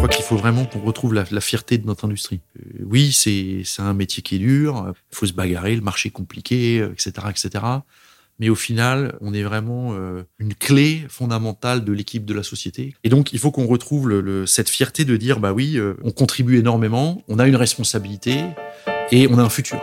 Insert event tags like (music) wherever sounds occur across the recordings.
crois qu'il faut vraiment qu'on retrouve la, fierté de notre industrie. Euh, oui, c'est un métier qui est dur, il faut se bagarrer, le marché est compliqué, etc., euh, etc. Mais au final, on est vraiment euh, une clé fondamentale de l'équipe de la société. Et donc, il faut qu'on retrouve cette fierté de dire, bah oui, on contribue énormément, on a une responsabilité et on a un futur.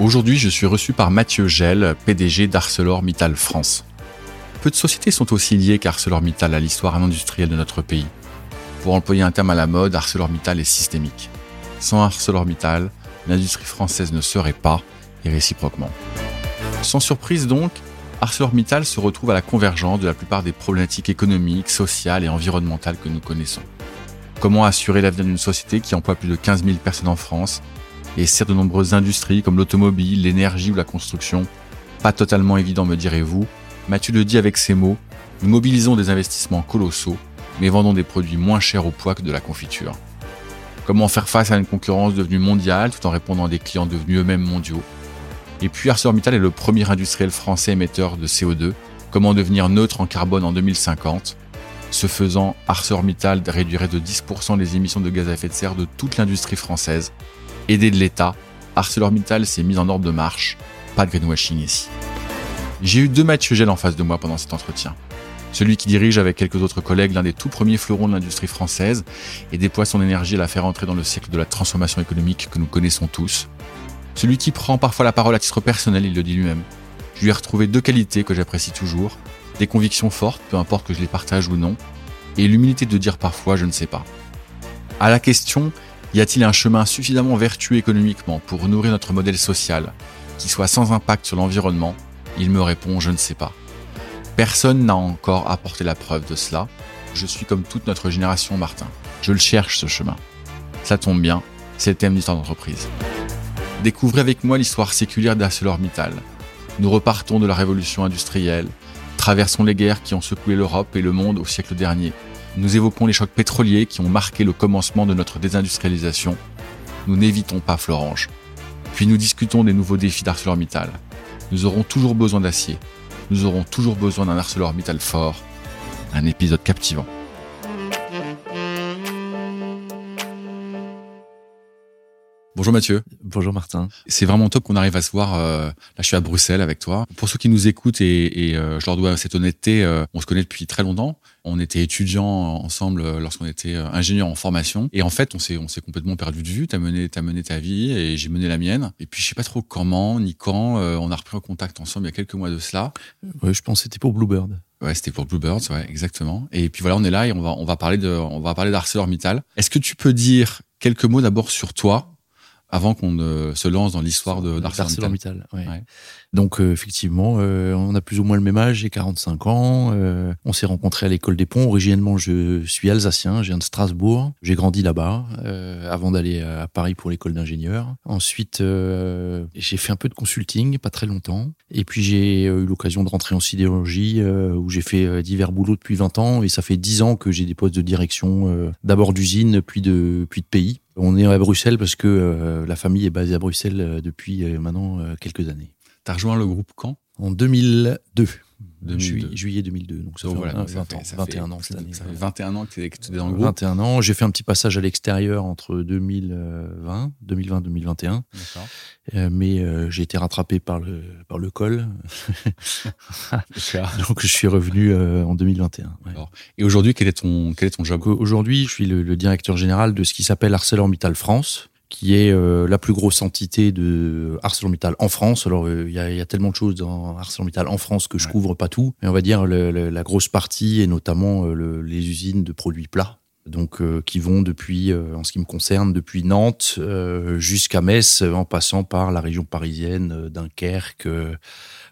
Aujourd'hui, je suis reçu par Mathieu Gel, PDG d'ArcelorMittal France. Peu de sociétés sont aussi liées qu'ArcelorMittal à l'histoire industrielle de notre pays. Pour employer un terme à la mode, ArcelorMittal est systémique. Sans ArcelorMittal, l'industrie française ne serait pas, et réciproquement. Sans surprise donc, ArcelorMittal se retrouve à la convergence de la plupart des problématiques économiques, sociales et environnementales que nous connaissons. Comment assurer l'avenir d'une société qui emploie plus de 15 000 personnes en France et sert de nombreuses industries comme l'automobile, l'énergie ou la construction. Pas totalement évident, me direz-vous. Mathieu le dit avec ces mots, nous mobilisons des investissements colossaux, mais vendons des produits moins chers au poids que de la confiture. Comment faire face à une concurrence devenue mondiale tout en répondant à des clients devenus eux-mêmes mondiaux? Et puis ArcelorMittal est le premier industriel français émetteur de CO2. Comment devenir neutre en carbone en 2050 Ce faisant, ArcelorMittal réduirait de 10% les émissions de gaz à effet de serre de toute l'industrie française aidé de l'État, ArcelorMittal s'est mis en ordre de marche. Pas de greenwashing ici. J'ai eu deux Mathieu Gel en face de moi pendant cet entretien. Celui qui dirige avec quelques autres collègues l'un des tout premiers fleurons de l'industrie française et déploie son énergie à la faire entrer dans le siècle de la transformation économique que nous connaissons tous. Celui qui prend parfois la parole à titre personnel, il le dit lui-même. Je lui ai retrouvé deux qualités que j'apprécie toujours, des convictions fortes, peu importe que je les partage ou non, et l'humilité de dire parfois je ne sais pas. À la question y a-t-il un chemin suffisamment vertueux économiquement pour nourrir notre modèle social, qui soit sans impact sur l'environnement? Il me répond, je ne sais pas. Personne n'a encore apporté la preuve de cela. Je suis comme toute notre génération, Martin. Je le cherche, ce chemin. Ça tombe bien, c'est le thème d'histoire d'entreprise. Découvrez avec moi l'histoire séculaire d'ArcelorMittal. Nous repartons de la révolution industrielle, traversons les guerres qui ont secoué l'Europe et le monde au siècle dernier, nous évoquons les chocs pétroliers qui ont marqué le commencement de notre désindustrialisation. Nous n'évitons pas Florange. Puis nous discutons des nouveaux défis d'ArcelorMittal. Nous aurons toujours besoin d'acier. Nous aurons toujours besoin d'un ArcelorMittal fort. Un épisode captivant. Bonjour Mathieu. Bonjour Martin. C'est vraiment top qu'on arrive à se voir. Euh, là, je suis à Bruxelles avec toi. Pour ceux qui nous écoutent et, et euh, je leur dois cette honnêteté, euh, on se connaît depuis très longtemps. On était étudiants ensemble lorsqu'on était ingénieurs en formation. Et en fait, on s'est on s'est complètement perdu de vue. T'as mené t'as mené ta vie et j'ai mené la mienne. Et puis je sais pas trop comment ni quand on a repris en contact ensemble il y a quelques mois de cela. Ouais, je pense que c'était pour Bluebird. Ouais, c'était pour Bluebirds, ouais, exactement. Et puis voilà, on est là et on va on va parler de on va parler d'ArcelorMittal. Est-ce que tu peux dire quelques mots d'abord sur toi avant qu'on ne se lance dans l'histoire de d'ArcelorMittal. Ouais. Ouais. Donc euh, effectivement, euh, on a plus ou moins le même âge, j'ai 45 ans. Euh, on s'est rencontrés à l'école des ponts. Originellement, je suis alsacien, je viens de Strasbourg. J'ai grandi là-bas euh, avant d'aller à Paris pour l'école d'ingénieur. Ensuite, euh, j'ai fait un peu de consulting, pas très longtemps. Et puis j'ai eu l'occasion de rentrer en sidérurgie où j'ai fait divers boulots depuis 20 ans. Et ça fait 10 ans que j'ai des postes de direction, d'abord d'usine, puis de puis de pays. On est à Bruxelles parce que euh, la famille est basée à Bruxelles euh, depuis euh, maintenant quelques années. T'as rejoint le groupe quand? En 2002. 2002. Juillet 2002. Donc ça fait voilà, 20, ça fait, ans, ça 21 fait, ans cette année. Ça fait 21 ans que tu es, dans le groupe. 21 ans. J'ai fait un petit passage à l'extérieur entre 2020, 2020-2021. Euh, mais euh, j'ai été rattrapé par le, par le col. (laughs) Donc je suis revenu euh, en 2021. Ouais. Et aujourd'hui, quel est ton, quel est ton job? Aujourd'hui, je suis le, le, directeur général de ce qui s'appelle ArcelorMittal France qui est euh, la plus grosse entité de ArcelorMittal en France. Alors il euh, y, a, y, a, tellement de choses dans ArcelorMittal en France que je ouais. couvre pas tout, mais on va dire le, le, la grosse partie et notamment euh, les usines de produits plats donc qui vont depuis, en ce qui me concerne, depuis Nantes jusqu'à Metz, en passant par la région parisienne, Dunkerque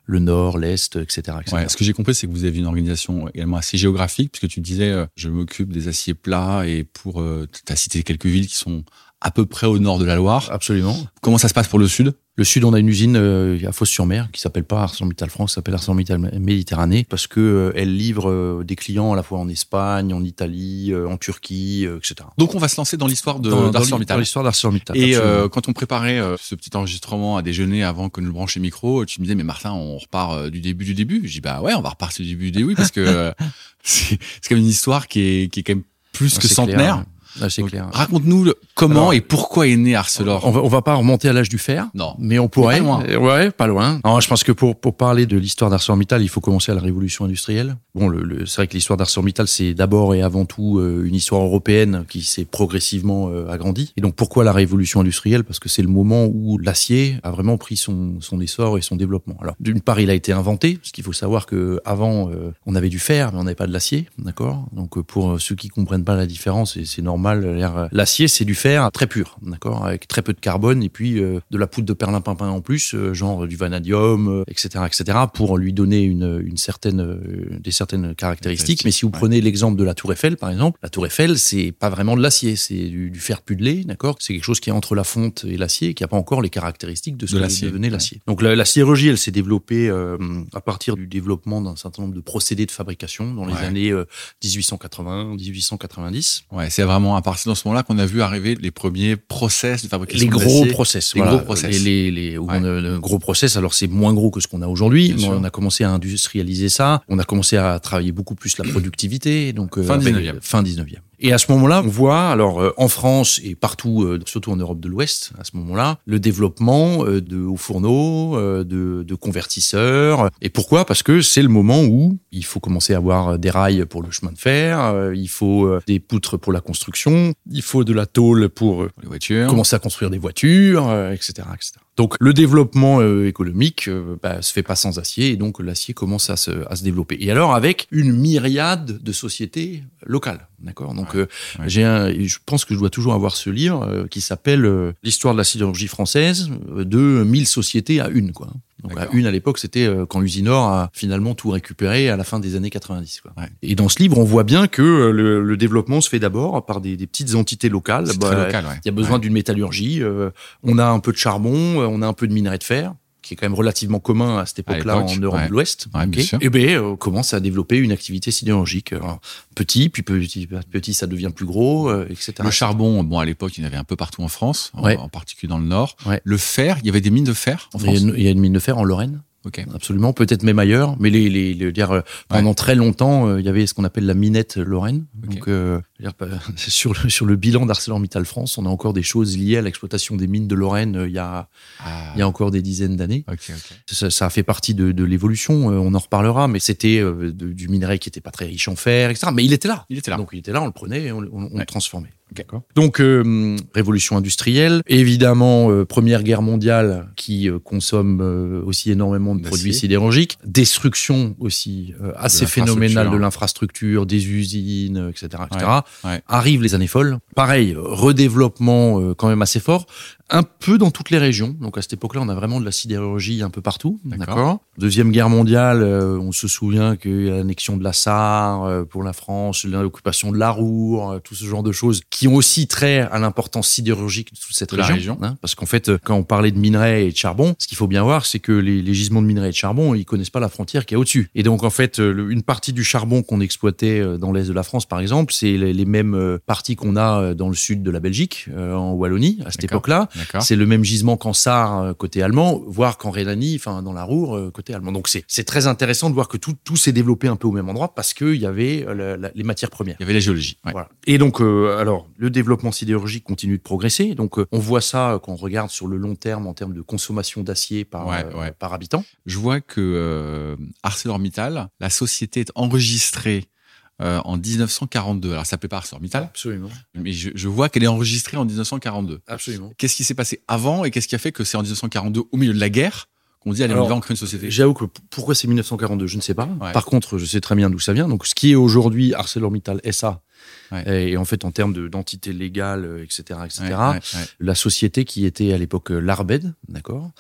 le nord, l'est, etc. ce que j'ai compris, c'est que vous avez une organisation également assez géographique, puisque tu disais, euh, je m'occupe des aciers plats, et pour, euh, tu as cité quelques villes qui sont à peu près au nord de la Loire. Absolument. Comment ça se passe pour le sud? Le sud, on a une usine euh, à Fos-sur-Mer qui s'appelle pas ArcelorMittal France, s'appelle ArcelorMittal Méditerranée parce que euh, elle livre euh, des clients à la fois en Espagne, en Italie, en Turquie, etc. Donc on va se lancer dans l'histoire d'ArcelorMittal. Dans l'histoire d'ArcelorMittal. Et quand on préparait ce petit enregistrement à déjeuner avant que nous le branchions micro, tu me disais mais Martin, on repart du début du début. Je dis bah ouais, on va repartir du début du début parce que (laughs) c'est quand même une histoire qui est qui est quand même plus ah, que centenaire. Ah, c'est clair. Raconte-nous comment et pourquoi est né Arcelor. On va, on va pas remonter à l'âge du fer. Non. Mais on pourrait. Pas loin. Ouais, pas loin. Non, je pense que pour, pour parler de l'histoire d'ArcelorMittal, il faut commencer à la révolution industrielle. Bon, c'est vrai que l'histoire d'ArcelorMittal, c'est d'abord et avant tout euh, une histoire européenne qui s'est progressivement euh, agrandie. Et donc, pourquoi la révolution industrielle? Parce que c'est le moment où l'acier a vraiment pris son, son essor et son développement. Alors, d'une part, il a été inventé, parce qu'il faut savoir que avant, euh, on avait du fer, mais on n'avait pas de l'acier, d'accord? Donc, pour ceux qui comprennent pas la différence, c'est normal, L'acier, c'est du fer très pur, d'accord, avec très peu de carbone et puis de la poudre de perlimpinpin en plus, genre du vanadium, etc., etc., pour lui donner une, une certaine, des certaines caractéristiques. Mais si vous prenez l'exemple de la Tour Eiffel, par exemple, la Tour Eiffel, c'est pas vraiment de l'acier, c'est du, fer pudelé, d'accord? C'est quelque chose qui est entre la fonte et l'acier, qui a pas encore les caractéristiques de ce de que devenait l'acier. Donc la, la, sidérurgie, elle s'est développée à partir du développement d'un certain nombre de procédés de fabrication dans les années 1880, 1890. Ouais, c'est vraiment à partir de ce moment-là qu'on a vu arriver les premiers process de fabrication. Les gros process. Les gros process. Les, les, gros process. Alors c'est moins gros que ce qu'on a aujourd'hui. On a commencé à industrialiser ça. On a commencé à travailler beaucoup plus la productivité. Donc euh, fin 19e. Fin 19e. Et à ce moment-là, on voit, alors euh, en France et partout, euh, surtout en Europe de l'Ouest, à ce moment-là, le développement euh, de hauts fourneaux, de, de, convertisseurs. Et pourquoi? Parce que c'est le moment où il faut commencer à avoir des rails pour le chemin de fer, il faut des poutres pour la construction, il faut de la tôle pour les voitures. commencer à construire des voitures, etc., etc. Donc le développement économique bah, se fait pas sans acier et donc l'acier commence à se, à se développer. Et alors avec une myriade de sociétés locales. D'accord. Donc euh, j'ai un, je pense que je dois toujours avoir ce livre euh, qui s'appelle euh, l'histoire de la sidérurgie française de 1000 sociétés à une quoi. Donc à une à l'époque, c'était quand Usinor a finalement tout récupéré à la fin des années 90. Quoi. Et dans ce livre, on voit bien que le, le développement se fait d'abord par des, des, petites entités locales. Bah, local, il y a besoin d'une métallurgie. on a un peu de charbon, on a un peu de minerai de fer qui est quand même relativement commun à cette époque-là en Europe de l'Ouest, et ben on commence à développer une activité sidérurgique. petit, puis petit, petit, ça devient plus gros, euh, etc. Le charbon, bon, à l'époque, il y en avait un peu partout en France, en, particulier dans le Nord. Le fer, il y avait des mines de fer en France. Il y a une mine de fer en Lorraine. Absolument, peut-être même ailleurs, mais les, les, les dire, euh, pendant très longtemps, euh, il y avait ce qu'on appelle la minette Lorraine. Donc, euh, dire, (laughs) sur, le, sur le bilan d'ArcelorMittal France, on a encore des choses liées à l'exploitation des mines de Lorraine il y a, ah. il y a encore des dizaines d'années. Ça, ça, a fait partie de, de l'évolution, on en reparlera, mais c'était du minerai qui était pas très riche en fer, etc. Mais il était là. Il était là. Donc il était là, on le prenait, on, on, on le transformait. Donc euh, révolution industrielle, évidemment euh, première guerre mondiale qui euh, consomme aussi énormément de produits sidérurgiques, destruction aussi assez phénoménale de l'infrastructure, des usines, etc., etc. Arrivent les années folles. Pareil, redéveloppement quand même assez fort un peu dans toutes les régions. Donc à cette époque-là, on a vraiment de la sidérurgie un peu partout. D'accord. Deuxième guerre mondiale, euh, on se souvient qu'il y a l'annexion de la Sarre euh, pour la France, l'occupation de la Roure, euh, tout ce genre de choses qui ont aussi trait à l'importance sidérurgique de toute cette région. Hein. parce qu'en fait, quand on parlait de minerais et de charbon, ce qu'il faut bien voir, c'est que les, les, gisements de minerais et de charbon, ils connaissent pas la frontière qui est au-dessus. Et donc en fait, une partie du charbon qu'on exploitait dans l'est de la France, par exemple, c'est les, les, mêmes parties qu'on a dans le sud de la Belgique, en Wallonie, à cette époque-là. C'est le même gisement qu'en Sarre euh, côté allemand, voire qu'en Rhénanie, enfin dans la Roure euh, côté allemand. Donc c'est très intéressant de voir que tout, tout s'est développé un peu au même endroit parce qu'il y avait euh, les matières premières. Il y avait la géologie. Voilà. Et donc alors le développement sidérurgique continue de progresser. Donc on voit ça quand on regarde sur le long terme en termes de consommation d'acier par par habitant. Je vois que ArcelorMittal, la société est enregistrée euh, en 1942. Alors, ça s'appelait pas ArcelorMittal. Absolument. Mais je, je vois qu'elle est enregistrée en 1942. Absolument. Qu'est-ce qui s'est passé avant et qu'est-ce qui a fait que c'est en 1942, au milieu de la guerre, qu'on dit allez, on va en créer une société J'avoue que pourquoi c'est 1942, je ne sais pas. Par contre, je sais très bien d'où ça vient. Donc, ce qui est aujourd'hui ArcelorMittal SA, et, en fait, en termes d'entité légale, etc., etc., la société qui était à l'époque euh, l'Arbed, d'accord?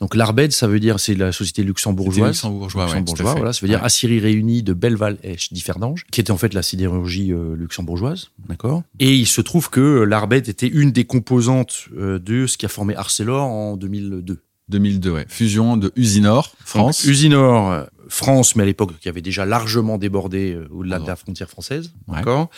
Donc l'Arbed, ça veut dire, c'est la société luxembourgeoise. Luxembourgeois, luxembourgeois voilà, ça veut dire Assyrie réunie de Belval et Differdange, qui était en fait la sidérurgie euh, luxembourgeoise, d'accord? Et il se trouve que l'Arbed était une des composantes euh, de ce qui a formé Arcelor en 2002. 2002, ouais. Fusion de Usinor, France. Usinor, France, mais à l'époque qui avait déjà largement débordé euh, au-delà de la frontière française, d'accord.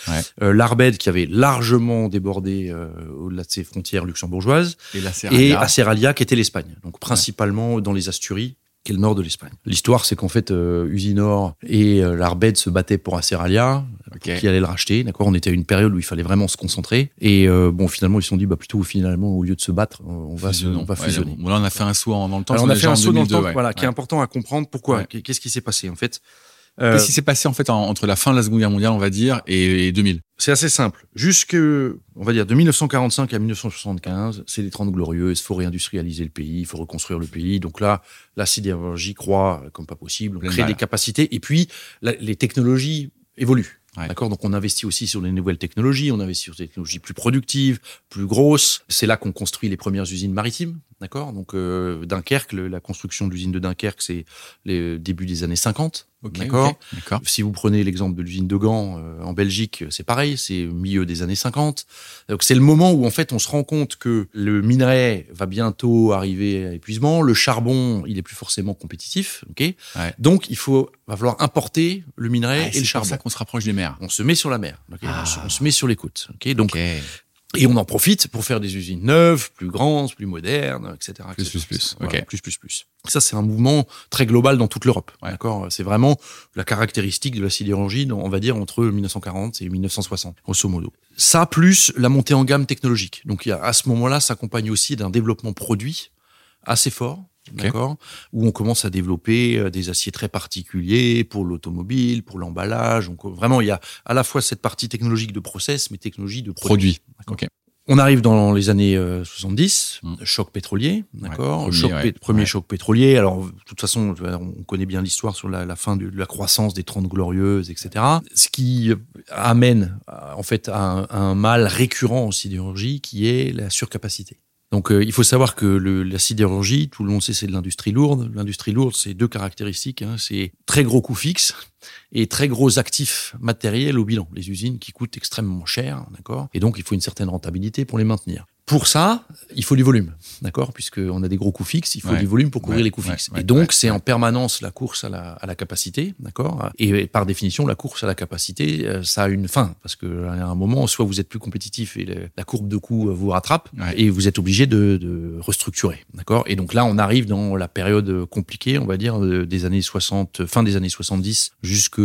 Euh, L'Arbed qui avait largement débordé euh, au-delà de ses frontières luxembourgeoises, et, la et Aceralia qui était l'Espagne, donc principalement dans les Asturies qui est le nord de l'Espagne. L'histoire, c'est qu'en fait, Usinor et l'Arbed se battaient pour Aceralia, qui allait le racheter. D'accord, on était à une période où il fallait vraiment se concentrer. Et bon, finalement, ils se sont dit, bah plutôt finalement, au lieu de se battre, on va, on va fusionner. Bon, là, on a fait un saut dans le temps. on a fait un saut dans le temps, voilà, qui est important à comprendre. Pourquoi? Qu'est-ce qui s'est passé en fait? euh, Qu'est-ce qui s'est passé en fait entre la fin de la Seconde Guerre mondiale, on va dire, et, 2000 C'est assez simple. Jusque, on va dire, de 1945 à 1975, c'est les 30 glorieuses. Il faut réindustrialiser le pays, il faut reconstruire le pays. Donc là, la sidérurgie croît comme pas possible, on crée des capacités, et puis les technologies évoluent. D'accord? Donc on investit aussi sur les nouvelles technologies, on investit sur des technologies plus productives, plus grosses. C'est là qu'on construit les premières usines maritimes. D'accord? Donc euh, Dunkerque, la construction de l'usine de Dunkerque, c'est les débuts des années 50. D'accord. Si vous prenez l'exemple de l'usine de Gand euh, en Belgique, c'est pareil, c'est milieu des années 50. Donc c'est le moment où en fait on se rend compte que le minerai va bientôt arriver à épuisement, le charbon il est plus forcément compétitif, ok. Donc il faut va falloir importer le minerai ah, et le charbon. C'est ça qu'on se rapproche des mers. On se met sur la mer, ah. on, se, met sur les côtes, ok. Donc et on en profite pour faire des usines neuves, plus grandes, plus modernes, etc. Plus, plus, plus. plus, plus, plus. Ça, c'est un mouvement très global dans toute l'Europe. D'accord? C'est vraiment la caractéristique de la sidérurgie, on va dire, entre 1940 et 1960, grosso modo. Ça, plus la montée en gamme technologique. Donc, à ce moment-là, s'accompagne aussi d'un développement produit assez fort, d'accord, où on commence à développer euh, des aciers très particuliers pour l'automobile, pour l'emballage. Donc vraiment, il y a à la fois cette partie technologique de process, mais technologie de produit. On arrive dans les années 70, euh, mm. choc pétrolier, d'accord? premier, choc pétrolier. Alors, de toute façon, on connaît bien l'histoire sur la, fin de, la croissance des 30 glorieuses, etc. Ce qui amène en fait à un, à un mal récurrent en sidérurgie, qui est la surcapacité. Donc euh, il faut savoir que le, la sidérurgie, tout le monde sait, c'est de l'industrie lourde. L'industrie lourde, c'est deux caractéristiques. Hein, c'est très gros coûts fixes et très gros actifs matériels au bilan. Les usines qui coûtent extrêmement cher, d'accord? Et donc il faut une certaine rentabilité pour les maintenir. Pour ça, il faut du volume, d'accord? Puisqu'on a des gros coûts fixes, il faut du volume pour couvrir les coûts fixes. et donc, c'est en permanence la course à la, à la capacité, d'accord? Et par définition, la course à la capacité, euh, ça a une fin. Parce qu'à un moment, soit vous êtes plus compétitif et la courbe de coûts vous rattrape, et vous êtes obligé de, de restructurer, d'accord? Et donc là, on arrive dans la période compliquée, on va dire, des années 60, fin des années 70 jusque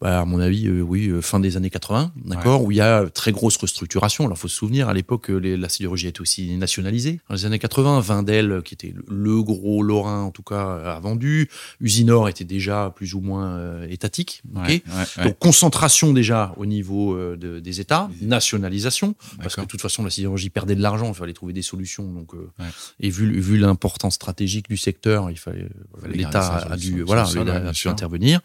bah, à mon avis, euh, oui, euh, fin des années 80, d'accord, où il y a très grosse restructuration. Alors, faut se souvenir, à l'époque, euh, la sidérurgie était aussi nationalisée. Dans les années 80, Vindel, qui était le gros Lorrain, en tout cas, a vendu. Usinor était déjà plus ou moins étatique. Donc, concentration déjà au niveau de, des États, nationalisation, parce que de toute façon, la sidérurgie perdait de l'argent, il fallait trouver des solutions. Donc, et vu, vu l'importance stratégique du secteur, il fallait, l'État a dû, voilà, a dû intervenir.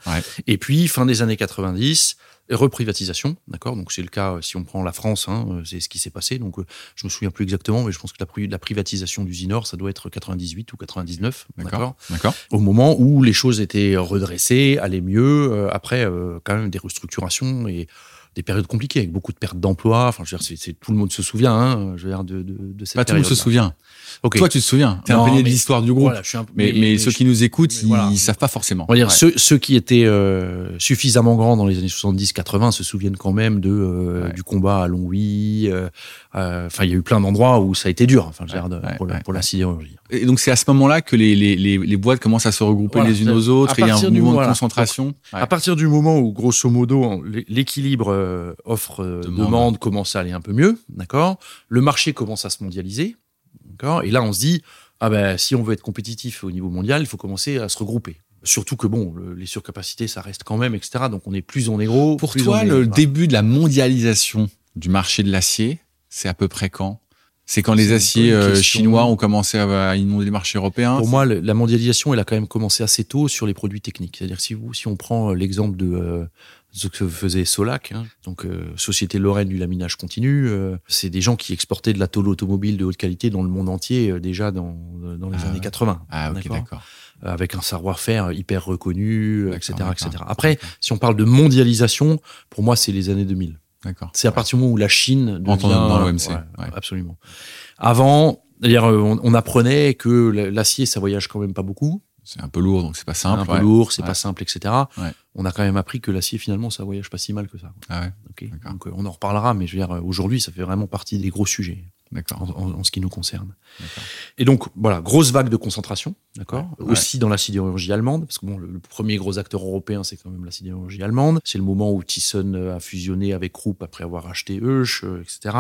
Et puis, fin des années 90, reprivatisation, d'accord? Donc c'est le cas si on prend la France, hein, euh, c'est ce qui s'est passé. Donc euh, je me souviens plus exactement, mais je pense que la, la privatisation d'Usinor, ça doit être 98 ou 99, d'accord D'accord? Au moment où les choses étaient redressées, allaient mieux, euh, après quand même des restructurations et des périodes compliquées avec beaucoup de pertes d'emplois. Enfin, je veux dire, c'est, tout le monde se souvient, hein, je veux dire, de, de, de cette Pas tout le monde se souvient. Toi, tu te souviens. T'es un de l'histoire du groupe. mais, mais, ceux qui nous écoutent, ils, savent pas forcément. On va dire ceux, ceux, qui étaient euh, suffisamment grands dans les années 70-80 se souviennent quand même de euh, du combat à Longwy. Euh, enfin, il y a eu plein d'endroits où ça a été dur. Enfin, pour, la, pour la sidérurgie. Et donc c'est à ce moment-là que les, les, les, les, boîtes commencent à se regrouper les unes aux autres. Il y a un mouvement de concentration. à partir du moment où, grosso modo, l'équilibre offre-demande commence à aller un peu mieux, d'accord? Le marché commence à se mondialiser. Et là, on se dit, ah ben, si on veut être compétitif au niveau mondial, il faut commencer à se regrouper. Surtout que bon, les surcapacités, ça reste quand même, etc. Donc on est plus est gros. Pour toi, le début de la mondialisation du marché de l'acier, c'est à peu près quand? C'est quand les aciers euh, chinois ont commencé à inonder les marchés européens. Pour moi, la mondialisation, elle a quand même commencé assez tôt sur les produits techniques. C'est-à-dire si vous, si on prend l'exemple de ce que faisait Solac, hein. donc Société Lorraine du laminage continu. c'est des gens qui exportaient de la tôle automobile de haute qualité dans le monde entier déjà dans, dans les Ah années 80. Ah ok, d'accord. avec un savoir-faire hyper reconnu, etc., etc. Après, si on parle de mondialisation, pour moi, c'est les années 2000. D'accord. C'est à partir du moment où la Chine devient... Dans l'OMC, Ouais, ouais. Absolument. Avant, euh, on, on apprenait que l'acier, ça voyage quand même pas beaucoup. C'est un peu lourd, donc c'est pas simple. un peu lourd, c'est pas simple, etc. On a quand même appris que l'acier, finalement, ça voyage pas si mal que ça. Ah ouais, Ok. D'accord. Donc, euh, on en reparlera, mais je veux dire, euh, aujourd'hui, ça fait vraiment partie des gros sujets en, d'accord. en- en ce qui nous concerne. Et donc, voilà, grosse vague de concentration, d'accord Ouais. Aussi dans la sidérurgie allemande, parce que bon, le, le premier gros acteur européen, c'est quand même la sidérurgie allemande. C'est le moment où Thyssen euh, a fusionné avec Krupp après avoir acheté euh, etc.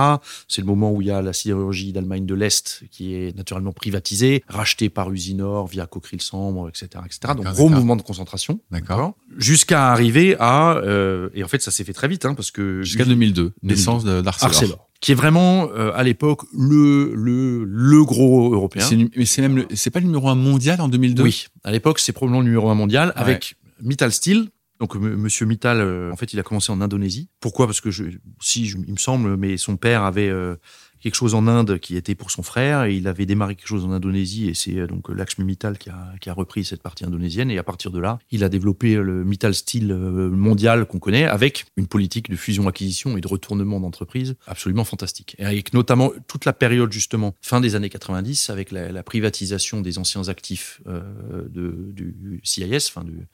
C'est le moment où il y a la sidérurgie d'Allemagne de l'Est qui est naturellement privatisée, rachetée par Usinor via Cockerill-Sambre, etc., etc. Donc, gros mouvement de concentration. D'accord. Jusqu'à arriver à... euh, et en fait, ça s'est fait très vite, hein, parce que... Jusqu'à 2002, naissance d'Arcelor. Qui est vraiment, euh, à l'époque, le, le, le gros européen. Mais c'est même c'est pas le numéro un mondial en 2002 Oui, à l'époque, c'est probablement le numéro un mondial avec Mittal Steel. Donc, m- Monsieur Mittal, euh, en fait, il a commencé en Indonésie. Pourquoi? Parce que, je, si, je- il me semble, mais son père avait euh, quelque chose en Inde qui était pour son frère et il avait démarré quelque chose en Indonésie et c'est euh, donc Lakshmi Mittal qui a, qui a repris cette partie indonésienne et à partir de là, il a développé euh, le Mittal Steel euh, mondial qu'on connaît avec une politique de fusion-acquisition et de retournement d'entreprise absolument fantastique. Et avec notamment toute la période justement fin des années 90 avec la, privatisation des anciens actifs euh, de, du CIS, enfin du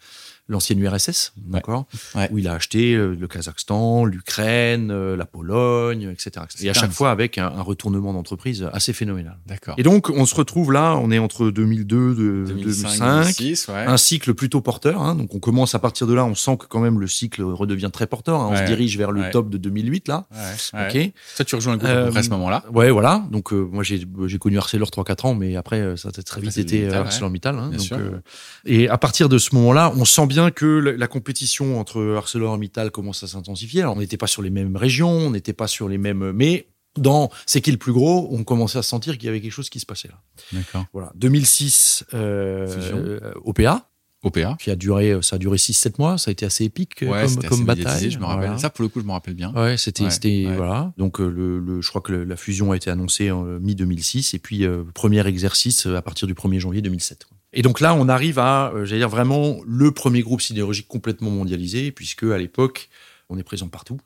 l'ancienne URSS, d'accord, Ouais. où il a acheté euh, le Kazakhstan, l'Ukraine, euh, la Pologne, etc. Et à chaque ça. fois avec un, un retournement d'entreprise assez phénoménal. D'accord. Et donc, on se retrouve là, on est entre 2002 de 2005, 2006, ouais. un cycle plutôt porteur. Hein, donc, on commence à partir de là, on sent que quand même le cycle redevient très porteur. hein, on se dirige vers le top de 2008 là. Ok. Toi, tu rejoins le groupe Euh, à ce moment-là. Ouais, voilà. Donc, euh, moi, j'ai connu Arcelor 3-4 ans, mais après, euh, ça a très vite été euh. ArcelorMittal. hein, donc, sûr. euh, et à partir de ce moment-là, on sent bien que la, la compétition entre ArcelorMittal commence à s'intensifier. Alors, on n'était pas sur les mêmes régions, on n'était pas sur les mêmes, mais dans c'est qui le plus gros, on commençait à sentir qu'il y avait quelque chose qui se passait là. D'accord. Voilà. 2006, euh, Fusion. euh, OPA, OPA. qui a duré, ça a duré 6-7 mois, ça a été assez épique euh, Ouais, comme, c'était comme assez bataille. je me rappelle. Voilà. Ça, pour le coup, je me rappelle bien. Ouais, c'était, Ouais, voilà. Donc euh, le, le- je crois que le- la fusion a été annoncée en mi 2006 et puis euh, premier exercice euh, à partir du 1er janvier 2007. quoi. Et donc là, on arrive à, euh, j'allais dire vraiment le premier groupe sidérurgique complètement mondialisé puisque à l'époque, on est présent partout.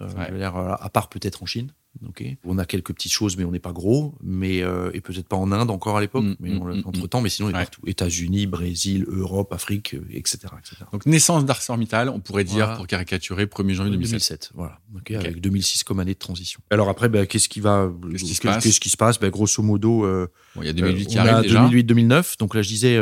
Euh, Ouais. je veux dire, euh, à part peut-être en Chine. Ok. On a quelques petites choses, mais on n'est pas gros. Mais euh, et peut-être pas en Inde encore à l'époque, Mm, mais mm, mm, entre temps. Mais sinon, on est Ouais. partout. États-Unis, Brésil, Europe, Afrique, etc., etc. Donc, naissance d'ArcelorMittal, on pourrait dire, Voilà. pour caricaturer, 1er janvier 2007. 2007, voilà. Ok, Avec 2006 comme année de transition. Alors après, ben, qu'est-ce qui va, Qu'est-ce qui se passe qu'est-ce qui se passe? Ben, Grosso modo, euh, Bon, il y a 2008 qui on arrive a déjà. 2008-2009. Donc là, je disais,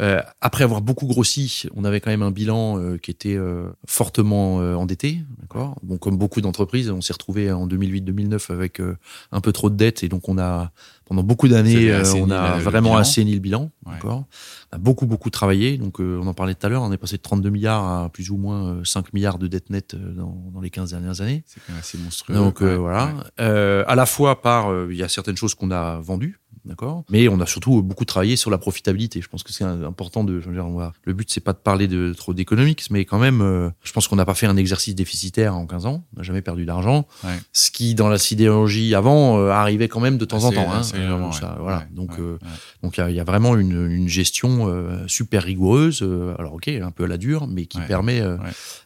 euh, après avoir beaucoup grossi, on avait quand même un bilan euh, qui était euh, fortement euh, endetté, d'accord? Bon, comme beaucoup d'entreprises, on s'est retrouvé en 2008-2009 avec euh, un peu trop de dettes et donc on a pendant beaucoup d'années, euh, on a le vraiment bilan. assaini le bilan, Ouais. d'accord? On a beaucoup beaucoup travaillé, donc euh, on en parlait tout à l'heure, on est passé de 32 milliards à plus ou moins euh, 5 milliards de dettes nettes dans, dans les 15 dernières années. C'est quand même assez monstrueux. Donc euh, Ouais, voilà, ouais. Euh, à la fois par il y a certaines choses qu'on a vendues, d'accord, mais on a surtout beaucoup travaillé sur la profitabilité. Je pense que c'est important de. je veux dire, on va- le but c'est pas de parler de trop d'économiques, mais quand même, euh, je pense qu'on n'a pas fait un exercice déficitaire en 15 ans, on n'a jamais perdu d'argent. Ouais. Ce qui dans la sidérurgie avant euh, arrivait quand même de temps en temps. hein. Euh, ça, ouais. voilà. Ouais, Donc euh, donc il y a- il y, a vraiment une, une gestion euh, super rigoureuse. euh, alors ok, un peu à la dure, mais qui permet euh,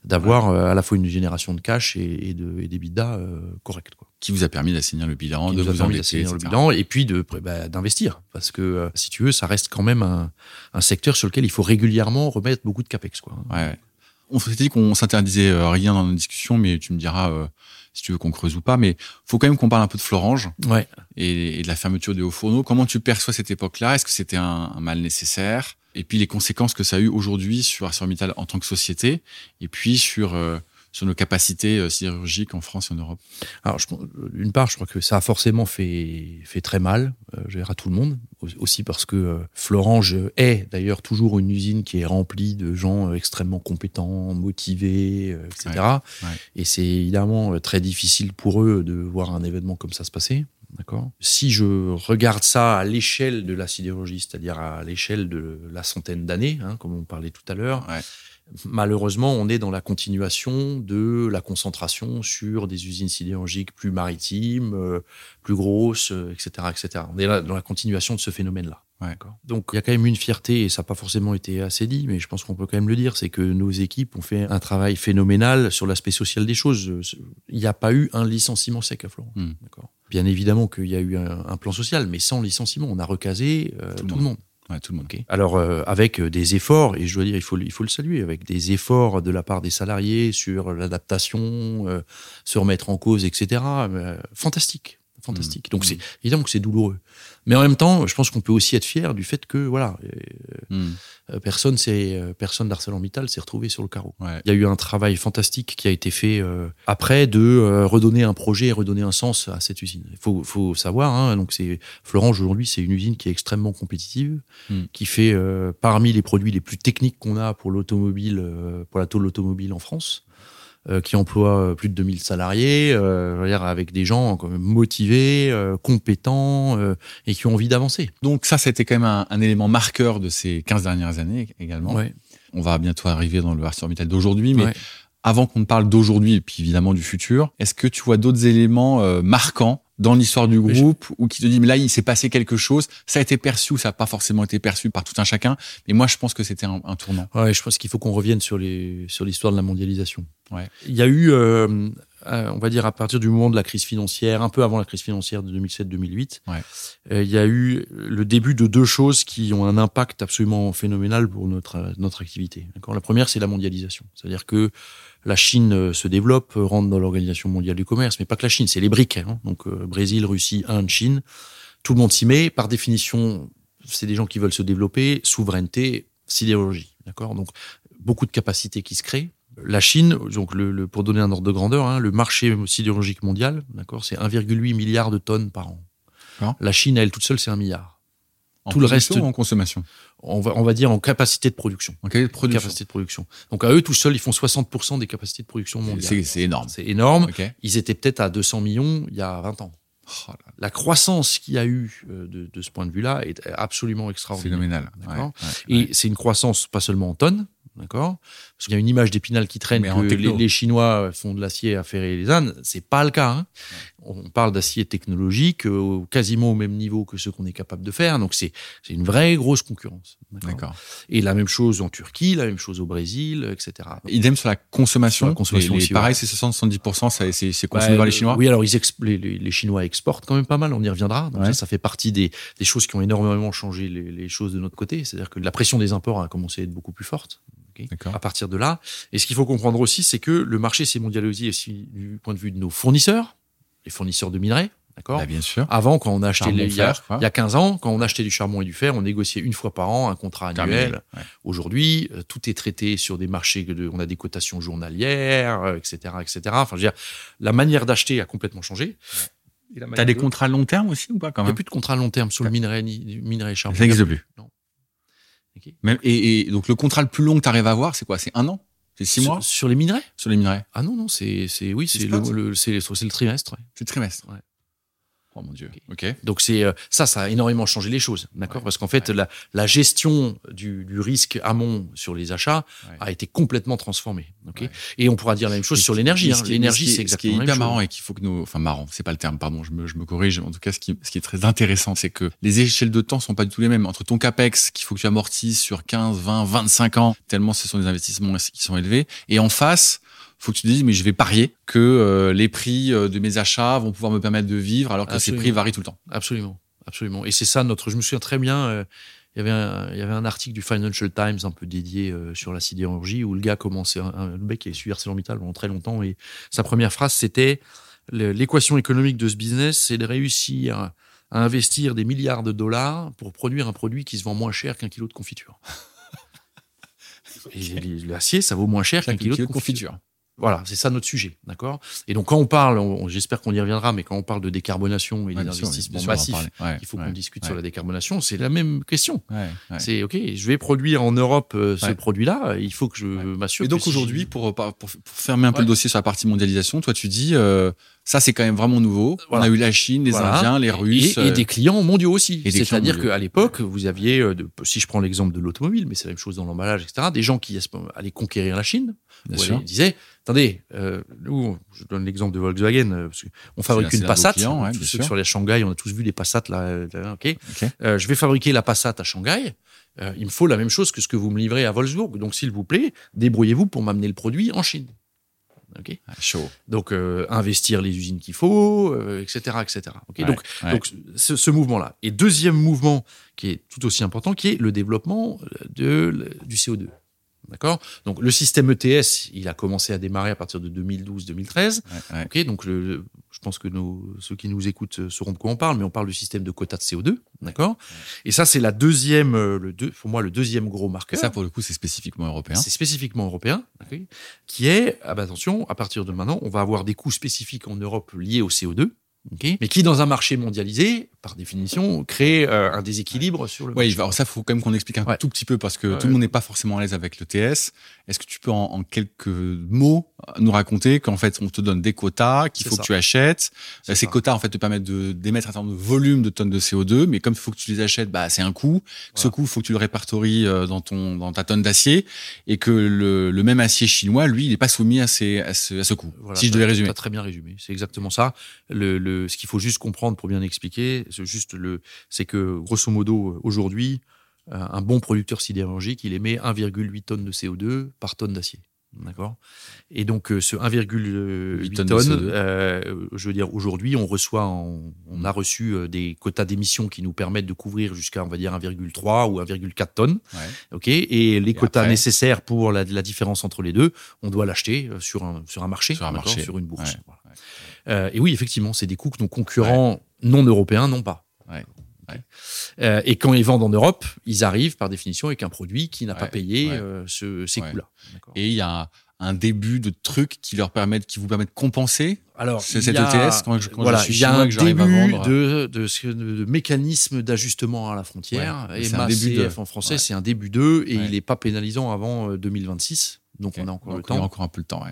d'avoir euh, à la fois une génération de cash et, et de et des bidas euh, correctes. Qui vous a permis d'assainir le bilan, de vous d'assainir le bilan et puis de bah, d'investir parce que euh, si tu veux ça reste quand même un, un secteur sur lequel il faut régulièrement remettre beaucoup de capex quoi. Ouais. On s'était dit qu'on s'interdisait euh, rien dans nos discussions, mais tu me diras euh, si tu veux qu'on creuse ou pas. Mais faut quand même qu'on parle un peu de Florange Ouais. et, et de la fermeture des hauts fourneaux. Comment tu perçois cette époque-là? Est-ce que c'était un, un mal nécessaire? Et puis les conséquences que ça a eu aujourd'hui sur ArcelorMittal en tant que société, et puis sur euh, sur nos capacités euh, sidérurgiques en France et en Europe. Alors d'une part je crois que ça a forcément fait fait très mal euh, je à tout le monde Au- aussi parce que euh, Florange est d'ailleurs toujours une usine qui est remplie de gens euh, extrêmement compétents motivés euh, etc. ouais. Et c'est évidemment euh, très difficile pour eux de voir un événement comme ça se passer D'accord? Si je regarde ça à l'échelle de la sidérurgie, c'est-à-dire à, l'échelle de la centaine d'années, hein, comme on parlait tout à l'heure, malheureusement, on est dans la continuation de la concentration sur des usines sidérurgiques plus maritimes, euh, plus grosses, etc., euh, etc. On est là dans la continuation de ce phénomène-là. Donc il y a quand même une fierté, et ça n'a pas forcément été assez dit, mais je pense qu'on peut quand même le dire, c'est que nos équipes ont fait un travail phénoménal sur l'aspect social des choses. Il n'y a pas eu un licenciement sec à Florent. Hmm. Bien évidemment qu'il y a eu un, plan social, mais sans licenciement, on a recasé euh, tout, le monde. Alors euh, avec euh, des efforts, et je dois dire, il faut, le saluer, avec des efforts de la part des salariés sur l'adaptation, se remettre en cause, etc. fantastique fantastique. Donc, c'est mmh. évidemment que c'est douloureux. Mais en même temps, je pense qu'on peut aussi être fier du fait que, voilà, euh, mmh. euh, personne, c'est, euh, personne d'ArcelorMittal s'est retrouvé sur le carreau. Il y a eu un travail fantastique qui a été fait après de redonner un projet et redonner un sens à cette usine. Il faut, faut, savoir, hein, donc c'est, Florange aujourd'hui, c'est une usine qui est extrêmement compétitive, mmh. qui fait parmi les produits les plus techniques qu'on a pour l'automobile, pour la tôle automobile en France. Euh, qui emploie euh, plus de 2000 salariés, euh, avec des gens quand même motivés, compétents et qui ont envie d'avancer. Donc ça, c'était quand même un, élément marqueur de ces 15 dernières années également. Ouais. On va bientôt arriver dans le ArcelorMittal d'aujourd'hui, mais avant qu'on ne parle d'aujourd'hui et puis évidemment du futur, est-ce que tu vois d'autres éléments marquants dans l'histoire du groupe ou qui te dit mais là il s'est passé quelque chose. Ça a été perçu ou ça n'a pas forcément été perçu par tout un chacun. Mais moi je pense que c'était un, tournant. Ouais je pense qu'il faut qu'on revienne sur les sur l'histoire de la mondialisation. Ouais. il y a eu euh, euh, on va dire à partir du moment de la crise financière un peu avant la crise financière de 2007-2008 ouais. Euh, il y a eu le début de deux choses qui ont un impact absolument phénoménal pour notre notre activité. La première c'est la mondialisation. C'est à dire que la Chine euh, se développe, euh, rentre dans l'Organisation mondiale du commerce, mais pas que la Chine, c'est les briques. Hein. donc euh, Brésil, Russie, Inde, Chine. Tout le monde s'y met. Par définition, c'est des gens qui veulent se développer. Souveraineté, sidérurgie. D'accord? Donc beaucoup de capacités qui se créent. La Chine, donc le, pour donner un ordre de grandeur, hein, le marché sidérurgique mondial, d'accord, c'est 1,8 milliard de tonnes par an. La Chine, elle toute seule, c'est un milliard. En Tout le reste en consommation? On va, on va dire en capacité de production. En capacité de production. Donc à eux tout seuls, ils font 60% des capacités de production mondiales. C'est énorme. C'est énorme. Ils étaient peut-être à 200 millions il y a 20 ans. Oh la croissance qu'il y a eu euh, de, de ce point de vue-là est absolument extraordinaire. Phénoménal. Et c'est une croissance pas seulement en tonnes, D'accord Parce qu'il y a une image d'épinal qui traîne que les, Chinois font de l'acier à ferrer les ânes. C'est pas le cas. Hein. On parle d'acier technologique euh, quasiment au même niveau que ce qu'on est capable de faire. Donc c'est une vraie grosse concurrence. D'accord. Et la même chose en Turquie, la même chose au Brésil, etc. Idem sur la consommation. la consommation aussi, pareil, c'est 60-70%, c'est consommé par les Chinois. Oui, alors ils les, Chinois exportent quand même pas mal. On y reviendra. Donc ça, ça, fait partie des, des, choses qui ont énormément changé les, les choses de notre côté. C'est-à-dire que la pression des imports a commencé à être beaucoup plus forte à partir de là. Et ce qu'il faut comprendre aussi, c'est que le marché s'est mondialisé aussi du point de vue de nos fournisseurs, les fournisseurs de minerais. D'accord? Bah, Bien sûr. Avant, quand on a acheté, il, y a, il, y a, 15 ans, quand on achetait du charbon et du fer, on négociait une fois par an un contrat annuel. Aujourd'hui, euh, tout est traité sur des marchés, de, on a des cotations journalières, etc., euh, etc. Enfin, je veux dire, la manière d'acheter a complètement changé. Tu as des contrats long terme aussi ou pas quand même Il n'y a plus de contrats long terme sur le minerai, ni, minerai et charbon. Ça n'existe plus. Non. Même, et, donc le contrat le plus long que tu arrives à avoir, c'est quoi? C'est un an? C'est six mois sur, les minerais? Sur les minerais. Ah non non, c'est c'est oui, c'est le, le c'est le trimestre. C'est le trimestre. Ouais. Oh mon dieu. Ok. Donc c'est euh, ça, ça a énormément changé les choses, d'accord? Parce qu'en fait, la, la, gestion du, du, risque amont sur les achats a été complètement transformée. Ok? Et on pourra dire la même chose sur l'énergie. Hein. L'énergie, c'est exactement Ce qui est hyper marrant et qu'il faut que nous, enfin marrant, c'est pas le terme, pardon, je me, je me corrige. En tout cas, ce qui, ce qui est très intéressant, c'est que les échelles de temps sont pas du tout les mêmes. Entre ton capex qu'il faut que tu amortisses sur 15, 20, 25 ans, tellement ce sont des investissements qui sont élevés, et en face faut que tu te dises mais je vais parier que euh, les prix euh, de mes achats vont pouvoir me permettre de vivre alors que ces prix varient tout le temps. Absolument, absolument. Et c'est ça notre. Je me souviens très bien. Euh, il y, avait un, il y avait un article du Financial Times un peu dédié sur la sidérurgie où le gars commençait, un, le mec qui est suivi ArcelorMittal pendant très longtemps et sa première phrase c'était l'équation économique de ce business c'est de réussir à investir des milliards de dollars pour produire un produit qui se vend moins cher qu'un kilo de confiture. (laughs) Et l'acier, ça vaut moins cher qu'un kilo, de confiture. Voilà, c'est ça notre sujet, d'accord? Et donc quand on parle, j'espère qu'on y reviendra, mais quand on parle de décarbonation et des investissements massifs, il faut qu'on discute sur la décarbonation, c'est la même question. C'est ok, je vais produire en Europe euh, ce produit-là, il faut que je m'assure. Et donc aujourd'hui, pour, pour, fermer un peu le dossier sur la partie mondialisation, toi tu dis, euh, Ça, c'est quand même vraiment nouveau. On a eu la Chine, les Indiens, les Russes. Et, des clients mondiaux aussi. C'est-à-dire qu'à l'époque, vous aviez, si je prends l'exemple de l'automobile, mais c'est la même chose dans l'emballage, etc., des gens qui allaient conquérir la Chine. Bien sûr. Disaient, attendez, nous, je donne l'exemple de Volkswagen, parce on fabrique une Passat. sur les Shanghai, on a tous vu les Passat là. ok. je vais fabriquer la Passat à Shanghai. il me faut la même chose que ce que vous me livrez à Wolfsburg. Donc, s'il vous plaît, débrouillez-vous pour m'amener le produit en Chine. Ah, chaud. Donc euh, investir les usines qu'il faut, etc., euh, etc. donc, donc ce, mouvement-là. Et deuxième mouvement qui est tout aussi important, qui est le développement de, du CO2. D'accord Donc le système ETS, il a commencé à démarrer à partir de 2012-2013. ok donc le, je pense que nos, ceux qui nous écoutent euh, sauront de quoi on parle, mais on parle du système de quotas de CO2, d'accord Et ça, c'est la deuxième, euh, le deux, pour moi, le deuxième gros marqueur. Ça, pour le coup, c'est spécifiquement européen. C'est spécifiquement européen, qui est, ah bah, attention, à partir de maintenant, on va avoir des coûts spécifiques en Europe liés au CO2, mais qui, dans un marché mondialisé, par définition, crée euh, un déséquilibre sur le marché. Oui, alors ça, faut quand même qu'on explique un tout petit peu parce que tout le monde n'est pas forcément à l'aise avec le TS. Est-ce que tu peux en, quelques mots nous raconter qu'en fait, on te donne des quotas qu'il faut que tu achètes. Ces quotas, en fait, te permettent d'émettre un certain nombre de volume de tonnes de CO2, mais comme il faut que tu les achètes, bah, c'est un coût. Ce coût, il faut que tu le répertories euh, dans ton dans ta tonne d'acier et que le, le, même acier chinois, lui, il n'est pas soumis à, ces, à, ce, à ce coût. si je devais résumer. très bien résumé. C'est exactement ça. Le, le ce qu'il faut juste comprendre pour bien expliquer, juste le, c'est que grosso modo aujourd'hui, euh, un bon producteur sidérurgique, il émet 1,8 tonnes de CO2 par tonne d'acier. D'accord? Et donc, euh, ce 1,8 tonnes, euh, je veux dire, aujourd'hui, on reçoit, on, a reçu des quotas d'émissions qui nous permettent de couvrir jusqu'à, on va dire, 1,3 ou 1,4 tonnes. OK? Et les quotas nécessaires pour la, différence entre les deux, on doit l'acheter sur un, sur un marché, sur, un marché. sur une bourse. et oui, effectivement, c'est des coûts que nos concurrents non européens n'ont pas. Euh, et quand ils vendent en Europe, ils arrivent par définition avec un produit qui n'a pas payé euh, ce, ces coûts-là. Et il y a un début de trucs qui leur qui vous permettent de compenser. Alors, cette ETS quand, je, voilà, suis il y a un début de, de, de, mécanisme d'ajustement à la frontière. et un début en français, c'est un début 2 et il n'est pas pénalisant avant 2026. Euh, Donc on a encore le temps. Encore un peu le temps,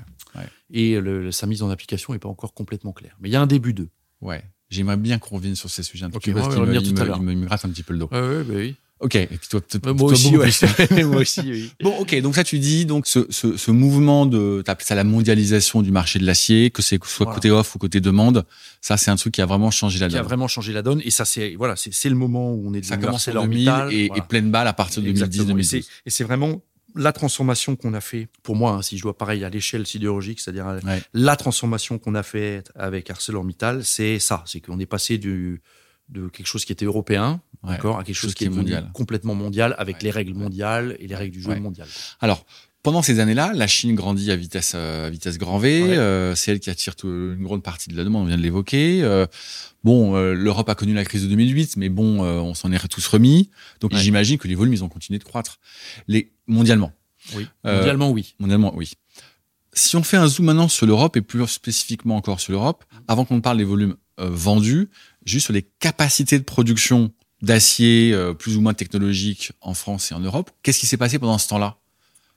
Et sa mise en application n'est pas encore complètement claire. Mais il y a un début 2. Ouais. J'aimerais bien qu'on revienne sur ces sujets un petit peu parce qu'il me, tout à l'heure. il me gratte un petit peu le dos. Ah ouais, bah oui. Ok, et puis toi, toi moi, aussi, ouais. (laughs) moi aussi, oui. Bon, ok, donc ça tu dis donc ce, ce, ce mouvement de, t'appelles ça la mondialisation du marché de l'acier, que c'est soit côté offre ou côté demande, ça c'est un truc qui a vraiment changé la donne. Qui a vraiment changé la donne, et ça c'est voilà, c'est le moment où on est. Ça commence en 2000 et, et, pleine balle à partir de 2010-2012. Et c'est vraiment la transformation qu'on a fait, pour moi, hein, si je vois pareil à l'échelle sidérurgique, c'est-à-dire euh, la transformation qu'on a fait avec ArcelorMittal, c'est ça, c'est qu'on est passé du, de quelque chose qui était européen, d'accord, à quelque chose, qui, est mondial. complètement mondial, avec les règles mondiales et les règles du jeu mondial. Alors, pendant ces années-là, la Chine grandit à vitesse, euh, à vitesse grand V. Euh, c'est elle qui attire une grande partie de la demande. On vient de l'évoquer. Euh, bon, l'Europe a connu la crise de 2008, mais bon, on s'en est tous remis. Donc j'imagine que les volumes ils ont continué de croître. Les mondialement. Oui. mondialement, oui. Mondialement, oui. Si on fait un zoom maintenant sur l'Europe et plus spécifiquement encore sur l'Europe, avant qu'on parle des volumes vendus, juste sur les capacités de production d'acier plus ou moins technologiques en France et en Europe, qu'est-ce qui s'est passé pendant ce temps-là?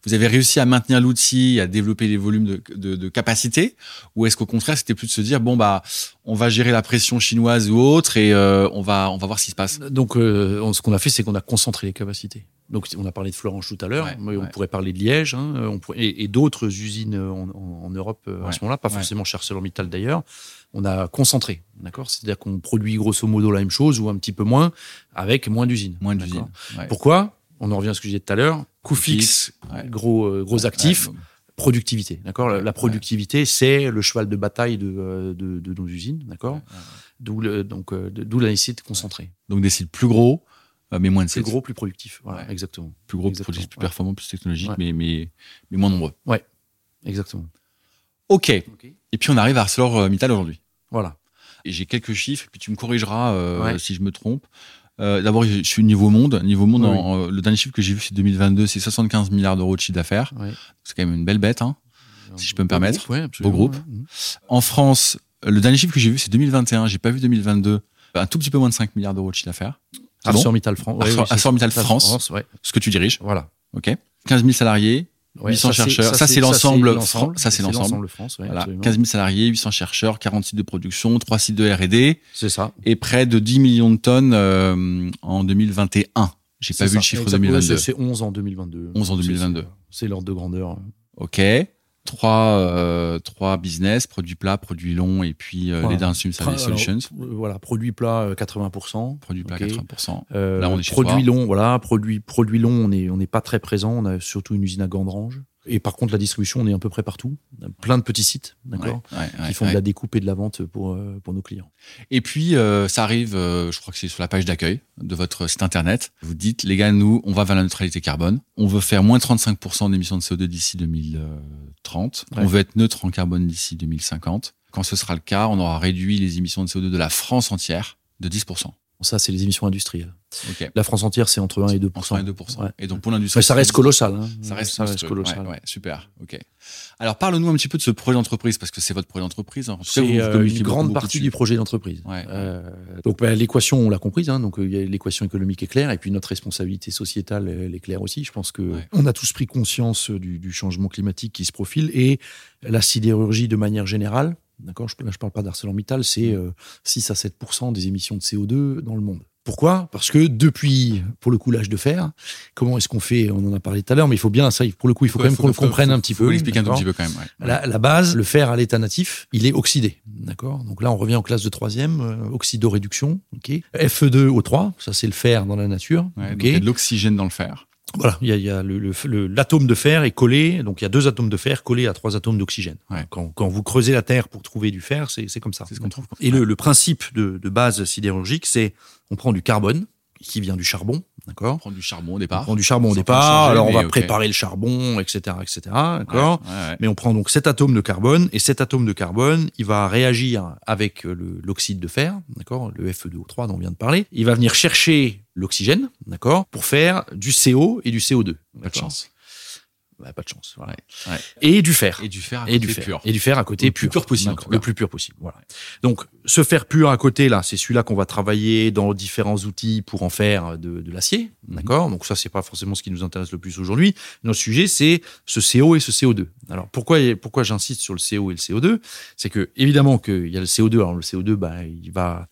Vous avez réussi à maintenir l'outil, à développer les volumes de, de, de capacité, ou est-ce qu'au contraire c'était plus de se dire bon bah on va gérer la pression chinoise ou autre et euh, on va on va voir ce qui se passe. Donc euh, ce qu'on a fait c'est qu'on a concentré les capacités. Donc on a parlé de Florange tout à l'heure, mais on pourrait parler de Liège, hein, on pourrait, et, d'autres usines en, en, Europe euh, à ce moment-là, pas forcément chez ArcelorMittal d'ailleurs. On a concentré, d'accord? C'est-à-dire qu'on produit grosso modo la même chose ou un petit peu moins avec moins d'usines. Moins d'usines. Pourquoi? On en revient à ce que je disais tout à l'heure, coût fixe, gros, euh, gros actifs, productivité. D'accord La productivité, c'est le cheval de bataille de, euh, de, nos usines. D'accord D'où donc euh, d'où la nécessité de concentrer. Donc des sites plus gros, mais moins de sites. Plus gros, plus productifs. Voilà, exactement. Plus gros, plus plus performants, plus technologiques, mais, mais, mais moins nombreux. Ouais, exactement. Ok. Et puis on arrive à ArcelorMittal aujourd'hui. Voilà. Et j'ai quelques chiffres, puis tu me corrigeras si je me trompe. Euh, D'abord, je suis niveau monde. Niveau monde, euh, le dernier chiffre que j'ai vu, c'est 2022, c'est 75 milliards d'euros de chiffre d'affaires. C'est quand même une belle bête, hein, si je peux me permettre. Groupe, Beau groupe. En France, le dernier chiffre que j'ai vu, c'est 2021. J'ai pas vu 2022. Un tout petit peu moins de 5 milliards d'euros de chiffre d'affaires. ArcelorMittal France. ArcelorMittal France. France ce que tu diriges. Voilà. OK. 15 000 salariés, Ouais, 800 ça, c'est- chercheurs. ça, c'est- l'ensemble. Ça, c'est l'ensemble. Voilà. absolument. 15 000 salariés, 800 chercheurs, 40 sites de production, 3 sites de R&D C'est ça. et près de 10 millions de tonnes euh, en 2021. J'ai pas vu le chiffre Exactement. 2022. C'est 11 en 2022. 11 en Donc, c'est- 2022. c'est- C'est l'ordre de grandeur. Ok. Trois, euh, trois business, produits plats, produits longs et puis euh, Voilà. les downstream service Alors, solutions. euh, Voilà, produit plat euh, 80%. Produits plats Ok. 80%. Euh, Là, on est chez produit toi. long, voilà, produit produit long, on est on n'est pas très présent. On a surtout une usine à Gandrange. Et par contre, la distribution, on est à peu près partout. Plein de petits sites, d'accord, Ouais, ouais, qui font de la découpe et de la vente pour euh, pour nos clients. Et puis, euh, ça arrive, euh, je crois que c'est sur la page d'accueil de votre site internet. Vous dites, les gars, nous, on va vers la neutralité carbone. On veut faire moins 35% d'émissions de CO2 d'ici 2030. Ouais. On veut être neutre en carbone d'ici 2050. Quand ce sera le cas, on aura réduit les émissions de CO2 de la France entière de 10%. Ça, c'est les émissions industrielles. Ok. La France entière, c'est entre 1 et 2 Entre 1 et 2%. Ouais. Et donc, pour l'industrie. Ça reste colossal. Hein. Ça reste, ça reste colossal. Ouais, ouais, super. Ok. Alors, parle-nous un petit peu de ce projet d'entreprise parce que c'est votre projet d'entreprise. En cas, C'est euh, une beaucoup, grande beaucoup partie dessus. du projet d'entreprise. Ouais. Euh, donc bah, l'équation, on l'a comprise. Hein, donc euh, l'équation économique est claire, et puis notre responsabilité sociétale, elle est claire aussi. Je pense que on a tous pris conscience du, du changement climatique qui se profile et la sidérurgie de manière générale. D'accord, je, là je parle pas d'ArcelorMittal, c'est Mm. euh, 6 à 7 des émissions de CO2 dans le monde. Pourquoi? Parce que depuis, pour le coup, l'âge de fer, comment est-ce qu'on fait? On en a parlé tout à l'heure, mais il faut bien ça. Pour le coup, il faut Ouais, quand même qu'on le comprenne faut- un petit faut peu. l'expliquer un petit peu quand même. ouais. la, la base, le fer à l'état natif, il est oxydé. D'accord? Donc là, on revient en classe de troisième, euh, oxydoréduction. ok? Fe2O3, ça c'est le fer dans la nature. Ouais, ok? donc il y a de l'oxygène dans le fer. Voilà, il y a, il y a le- le- le- l'atome de fer est collé, donc il y a deux atomes de fer collés à trois atomes d'oxygène. Ouais. Quand, quand vous creusez la terre pour trouver du fer, c'est c'est comme ça. C'est ce qu'on trouve. Et le, le principe de, de base sidérurgique, c'est on prend du carbone qui vient du charbon, d'accord On prend du charbon au On départ. prend du charbon au départ, changer, alors on va préparer le charbon, etc., etc., d'accord Ouais, ouais, ouais. mais on prend donc cet atome de carbone, et cet atome de carbone, il va réagir avec euh, l'oxyde de fer, d'accord, le Fe2O3 dont on vient de parler. Il va venir chercher l'oxygène, d'accord, pour faire du CO et du CO2. Pas de chance. Bah, pas de chance. Voilà. Ouais. Et du fer. Et du fer à Et du côté fer. pur. Et du fer à côté Le plus pur. pur possible, D'accord. Le plus pur possible. Voilà. Donc, ce fer pur à côté, là, c'est celui-là qu'on va travailler dans différents outils pour en faire de, de l'acier. Mhm. D'accord? Donc, ça, c'est pas forcément ce qui nous intéresse le plus aujourd'hui. Notre sujet, c'est ce CO et ce CO2. Alors, pourquoi, pourquoi j'insiste sur le CO et le CO2? C'est que, évidemment, qu'il y a le CO2. Alors, le CO2, bah, il va,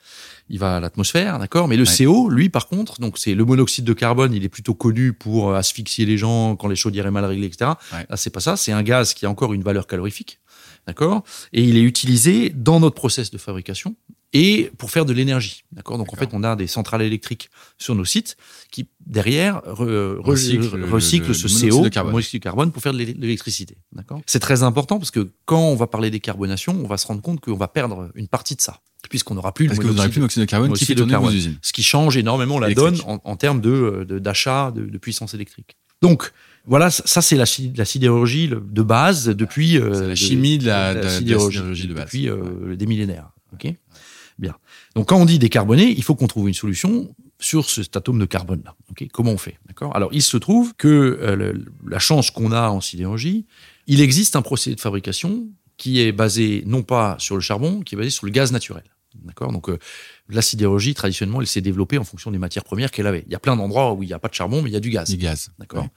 il va à l'atmosphère, d'accord? Mais le Ouais. CO, lui, par contre, donc c'est le monoxyde de carbone, il est plutôt connu pour euh, asphyxier les gens quand les chaudières est mal réglées, etc. Ouais. Là, c'est pas ça, c'est un gaz qui a encore une valeur calorifique, d'accord? Et il est utilisé dans notre process de fabrication et pour faire de l'énergie, d'accord? Donc en fait, on a des centrales électriques sur nos sites qui derrière re- re- Recycle le- recyclent le- ce CO, de carbone. le monoxyde de carbone, pour faire de l'é- de l'électricité, d'accord? C'est très important parce que quand on va parler décarbonation, on va se rendre compte qu'on va perdre une partie de ça, puisqu'on n'aura plus Parce le que vous n'aurez plus monoxyde d'oxyde de carbone qui monoxyde fait de carbone. usines. ce qui change énormément la Électrique. donne en, en termes de de- d'achat de, de puissance électrique. Donc voilà, ça c'est la, sidérurgie de base depuis euh, la de- chimie de la, de- de la sidérurgie de base. depuis euh, des millénaires. Ok, bien. Donc quand on dit décarboner, il faut qu'on trouve une solution sur cet atome de carbone là. Ok, comment on fait D'accord? Alors il se trouve que euh, le- la chance qu'on a en sidérurgie, il existe un procédé de fabrication qui est basé non pas sur le charbon, qui est basé sur le gaz naturel. D'accord? Donc, euh, la sidérurgie, traditionnellement, elle s'est développée en fonction des matières premières qu'elle avait. Il y a plein d'endroits où il n'y a pas de charbon, mais il y a du gaz. Du gaz. D'accord? Ouais.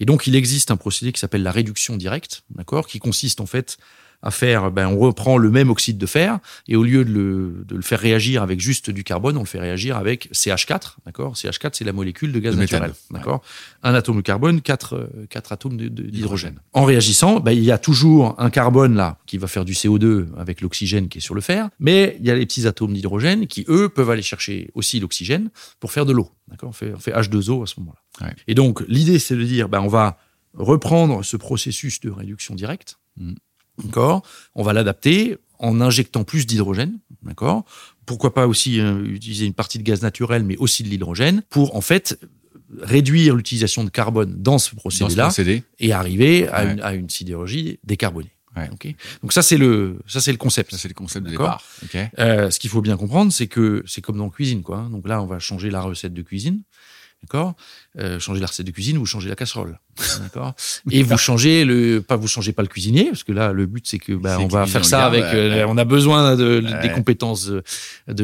Et donc, il existe un procédé qui s'appelle la réduction directe, d'accord? Qui consiste, en fait, à faire, ben, on reprend le même oxyde de fer, et au lieu de le, de le faire réagir avec juste du carbone, on le fait réagir avec CH4, d'accord? CH4, c'est la molécule de gaz De naturel, d'accord? Un atome de carbone, quatre, euh, quatre atomes d'hydrogène. En réagissant, ben, il y a toujours un carbone, là, qui va faire du CO2 avec l'oxygène qui est sur le fer, mais il y a les petits atomes d'hydrogène qui, eux, peuvent aller chercher aussi l'oxygène pour faire de l'eau, d'accord? On fait, on fait H2O à ce moment-là. Ouais. Et donc, l'idée, c'est de dire, ben, on va reprendre ce processus de réduction directe, Mm. D'accord? On va l'adapter en injectant plus d'hydrogène, d'accord? Pourquoi pas aussi euh, utiliser une partie de gaz naturel, mais aussi de l'hydrogène, pour en fait réduire l'utilisation de carbone dans ce procédé-là procédé. et arriver à, Ouais. une, à une sidérurgie décarbonée. Ouais. Donc ça c'est le ça c'est le concept. Ça, c'est le concept de départ. Ok. Euh, ce qu'il faut bien comprendre, c'est que c'est comme dans la cuisine, quoi. hein. Donc là, on va changer la recette de cuisine, d'accord Euh, Changer la recette de cuisine, vous changez la casserole, (laughs) d'accord Et vous changez le, pas vous changez pas le cuisinier, parce que là, le but c'est que bah, on va faire ça avec, euh, on a besoin de, Ouais. des compétences de,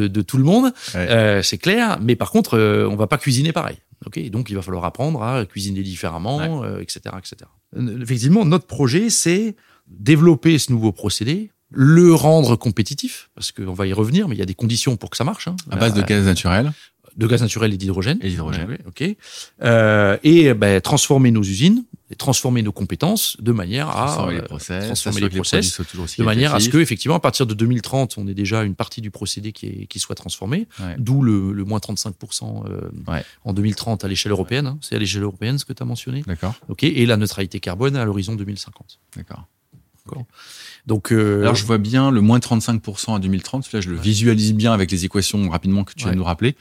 de, tout le monde, Ouais. euh, c'est clair. Mais par contre, euh, on va pas cuisiner pareil, Ok, donc il va falloir apprendre à cuisiner différemment, euh, etc., etc. Euh, Effectivement, notre projet, c'est développer ce nouveau procédé, le rendre compétitif, parce qu'on va y revenir, mais il y a des conditions pour que ça marche. hein. À base de Euh, gaz naturel de gaz naturel et d'hydrogène. et d'hydrogène. Ouais, ok. Euh, et ben, transformer nos usines, et transformer nos compétences de manière à Transformer les euh, process, transformer les process, de manière à ce que, effectivement, à partir de 2030, on ait déjà une partie du procédé qui, est, qui soit transformée, Ouais. d'où le, le moins 35% euh, Ouais. en 2030 à l'échelle européenne. hein. C'est à l'échelle européenne ce que tu as mentionné. D'accord, Ok. Et la neutralité carbone à l'horizon 2050. d'accord. Donc, euh, Alors je vois bien le moins 35% à 2030, là je le visualise bien avec les équations rapidement que tu viens de nous rappeler.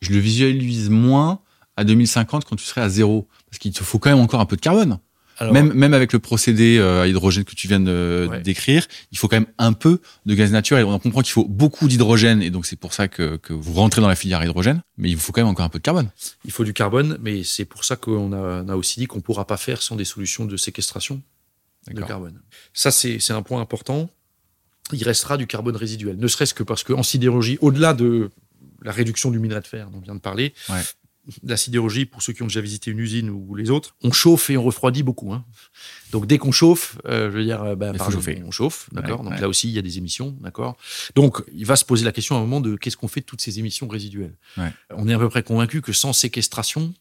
Je le visualise moins à 2050 quand tu serais à zéro. Parce qu'il te faut quand même encore un peu de carbone. alors, Même, même avec le procédé euh, à hydrogène que tu viens de Ouais. décrire, il faut quand même un peu de gaz naturel. On comprend qu'il faut beaucoup d'hydrogène et donc c'est pour ça que, que vous rentrez dans la filière hydrogène, mais il vous faut quand même encore un peu de carbone. il faut du carbone, mais c'est pour ça qu'on a, on a aussi dit qu'on ne pourra pas faire sans des solutions de séquestration de carbone. Ça, c'est c'est un point important. Il restera du carbone résiduel, ne serait-ce que parce qu'en sidérurgie, au-delà de la réduction du minerai de fer dont on vient de parler, Ouais. la sidérurgie, pour ceux qui ont déjà visité une usine ou les autres, on chauffe et on refroidit beaucoup. hein. Donc dès qu'on chauffe, euh, je veux dire, euh, bah, par exemple, on chauffe, d'accord. Ouais, Donc ouais. là aussi, il y a des émissions, d'accord. Donc il va se poser la question à un moment de qu'est-ce qu'on fait de toutes ces émissions résiduelles. Ouais. On est à peu près convaincu que sans séquestration,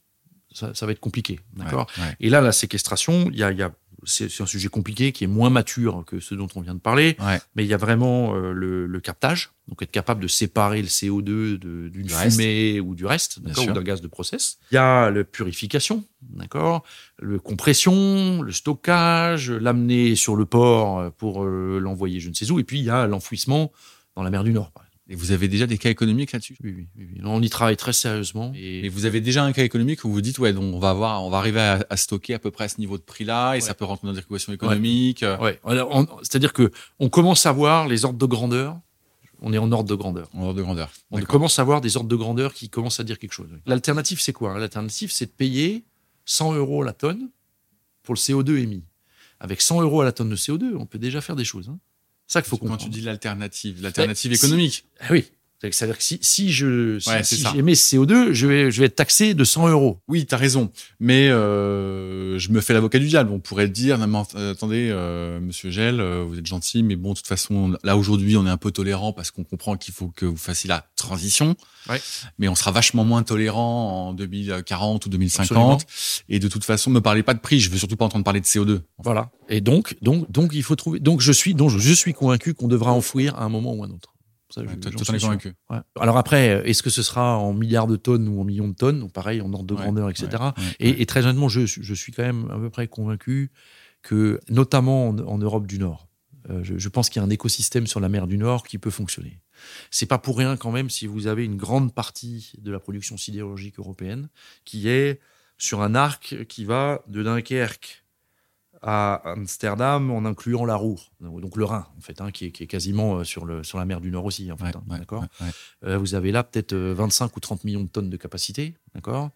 ça, ça va être compliqué, d'accord. Ouais, ouais. Et là, la séquestration, il y a, il y a- c'est un sujet compliqué qui est moins mature que ce dont on vient de parler, Ouais. mais il y a vraiment euh, le, le captage, donc être capable de séparer le CO2 de- d'une reste. fumée ou du reste, ou d'un gaz de process. Il y a la purification, d'accord, le compression, le stockage, l'amener sur le port pour euh, l'envoyer je ne sais où, et puis il y a l'enfouissement dans la mer du Nord. par. Et vous avez déjà des cas économiques là-dessus? Oui, oui, oui, oui. On y travaille très sérieusement. Et, Et vous avez déjà un cas économique où vous dites ouais donc on va avoir on va arriver à, à stocker à peu près à ce niveau de prix là et Ouais. ça peut rentrer dans des équations économiques. euh, Ouais, c'est-à-dire que on commence à voir les ordres de grandeur. On est en ordre de grandeur. En ordre de grandeur. On commence à voir des ordres de grandeur qui commencent à dire quelque chose. L'alternative, c'est quoi? L'alternative, c'est de payer 100 euros la tonne pour le CO2 émis. Avec 100 euros à la tonne de CO2, on peut déjà faire des choses. hein. C'est ça qu'il faut Quand comprendre. tu dis l'alternative, l'alternative Ben, si- économique. Ah oui. C'est- C'est-à-dire que si, si je si, Ouais, si ça. j'émets ce CO2, je vais, je vais être taxé de 100 euros. Oui, t'as raison. Mais euh, je me fais l'avocat du diable. On pourrait dire, non, mais, attendez, euh, Monsieur Gel, euh, vous êtes gentil, mais bon, de toute façon, là aujourd'hui, on est un peu tolérant parce qu'on comprend qu'il faut que vous fassiez la transition. Ouais. Mais on sera vachement moins tolérant en 2040 ou 2050. Et de toute façon, me parlez pas de prix. Je veux surtout pas entendre parler de CO2. Voilà. Et donc, donc, donc, il faut trouver. Donc, je suis, donc, je suis convaincu qu'on devra enfouir à un moment ou un autre. Ça, Ouais, es convaincu. Ouais. Alors après, est-ce que ce sera en milliards de tonnes ou en millions de tonnes? Donc pareil, en ordre de Ouais, grandeur, etc. Et, très honnêtement, je, je suis quand même à peu près convaincu que, notamment en, en Europe du Nord, euh, je, je pense qu'il y a un écosystème sur la mer du Nord qui peut fonctionner. C'est pas pour rien quand même si vous avez une grande partie de la production sidérurgique européenne qui est sur un arc qui va de Dunkerque à Amsterdam en incluant la Roure, donc le Rhin en fait, hein, qui, est, qui est quasiment euh, sur, le, sur la mer du Nord aussi. En fait, Ouais, hein, ouais, d'accord. ouais, ouais. Euh, vous avez là peut-être euh, 25 ou 30 millions de tonnes de capacité, d'accord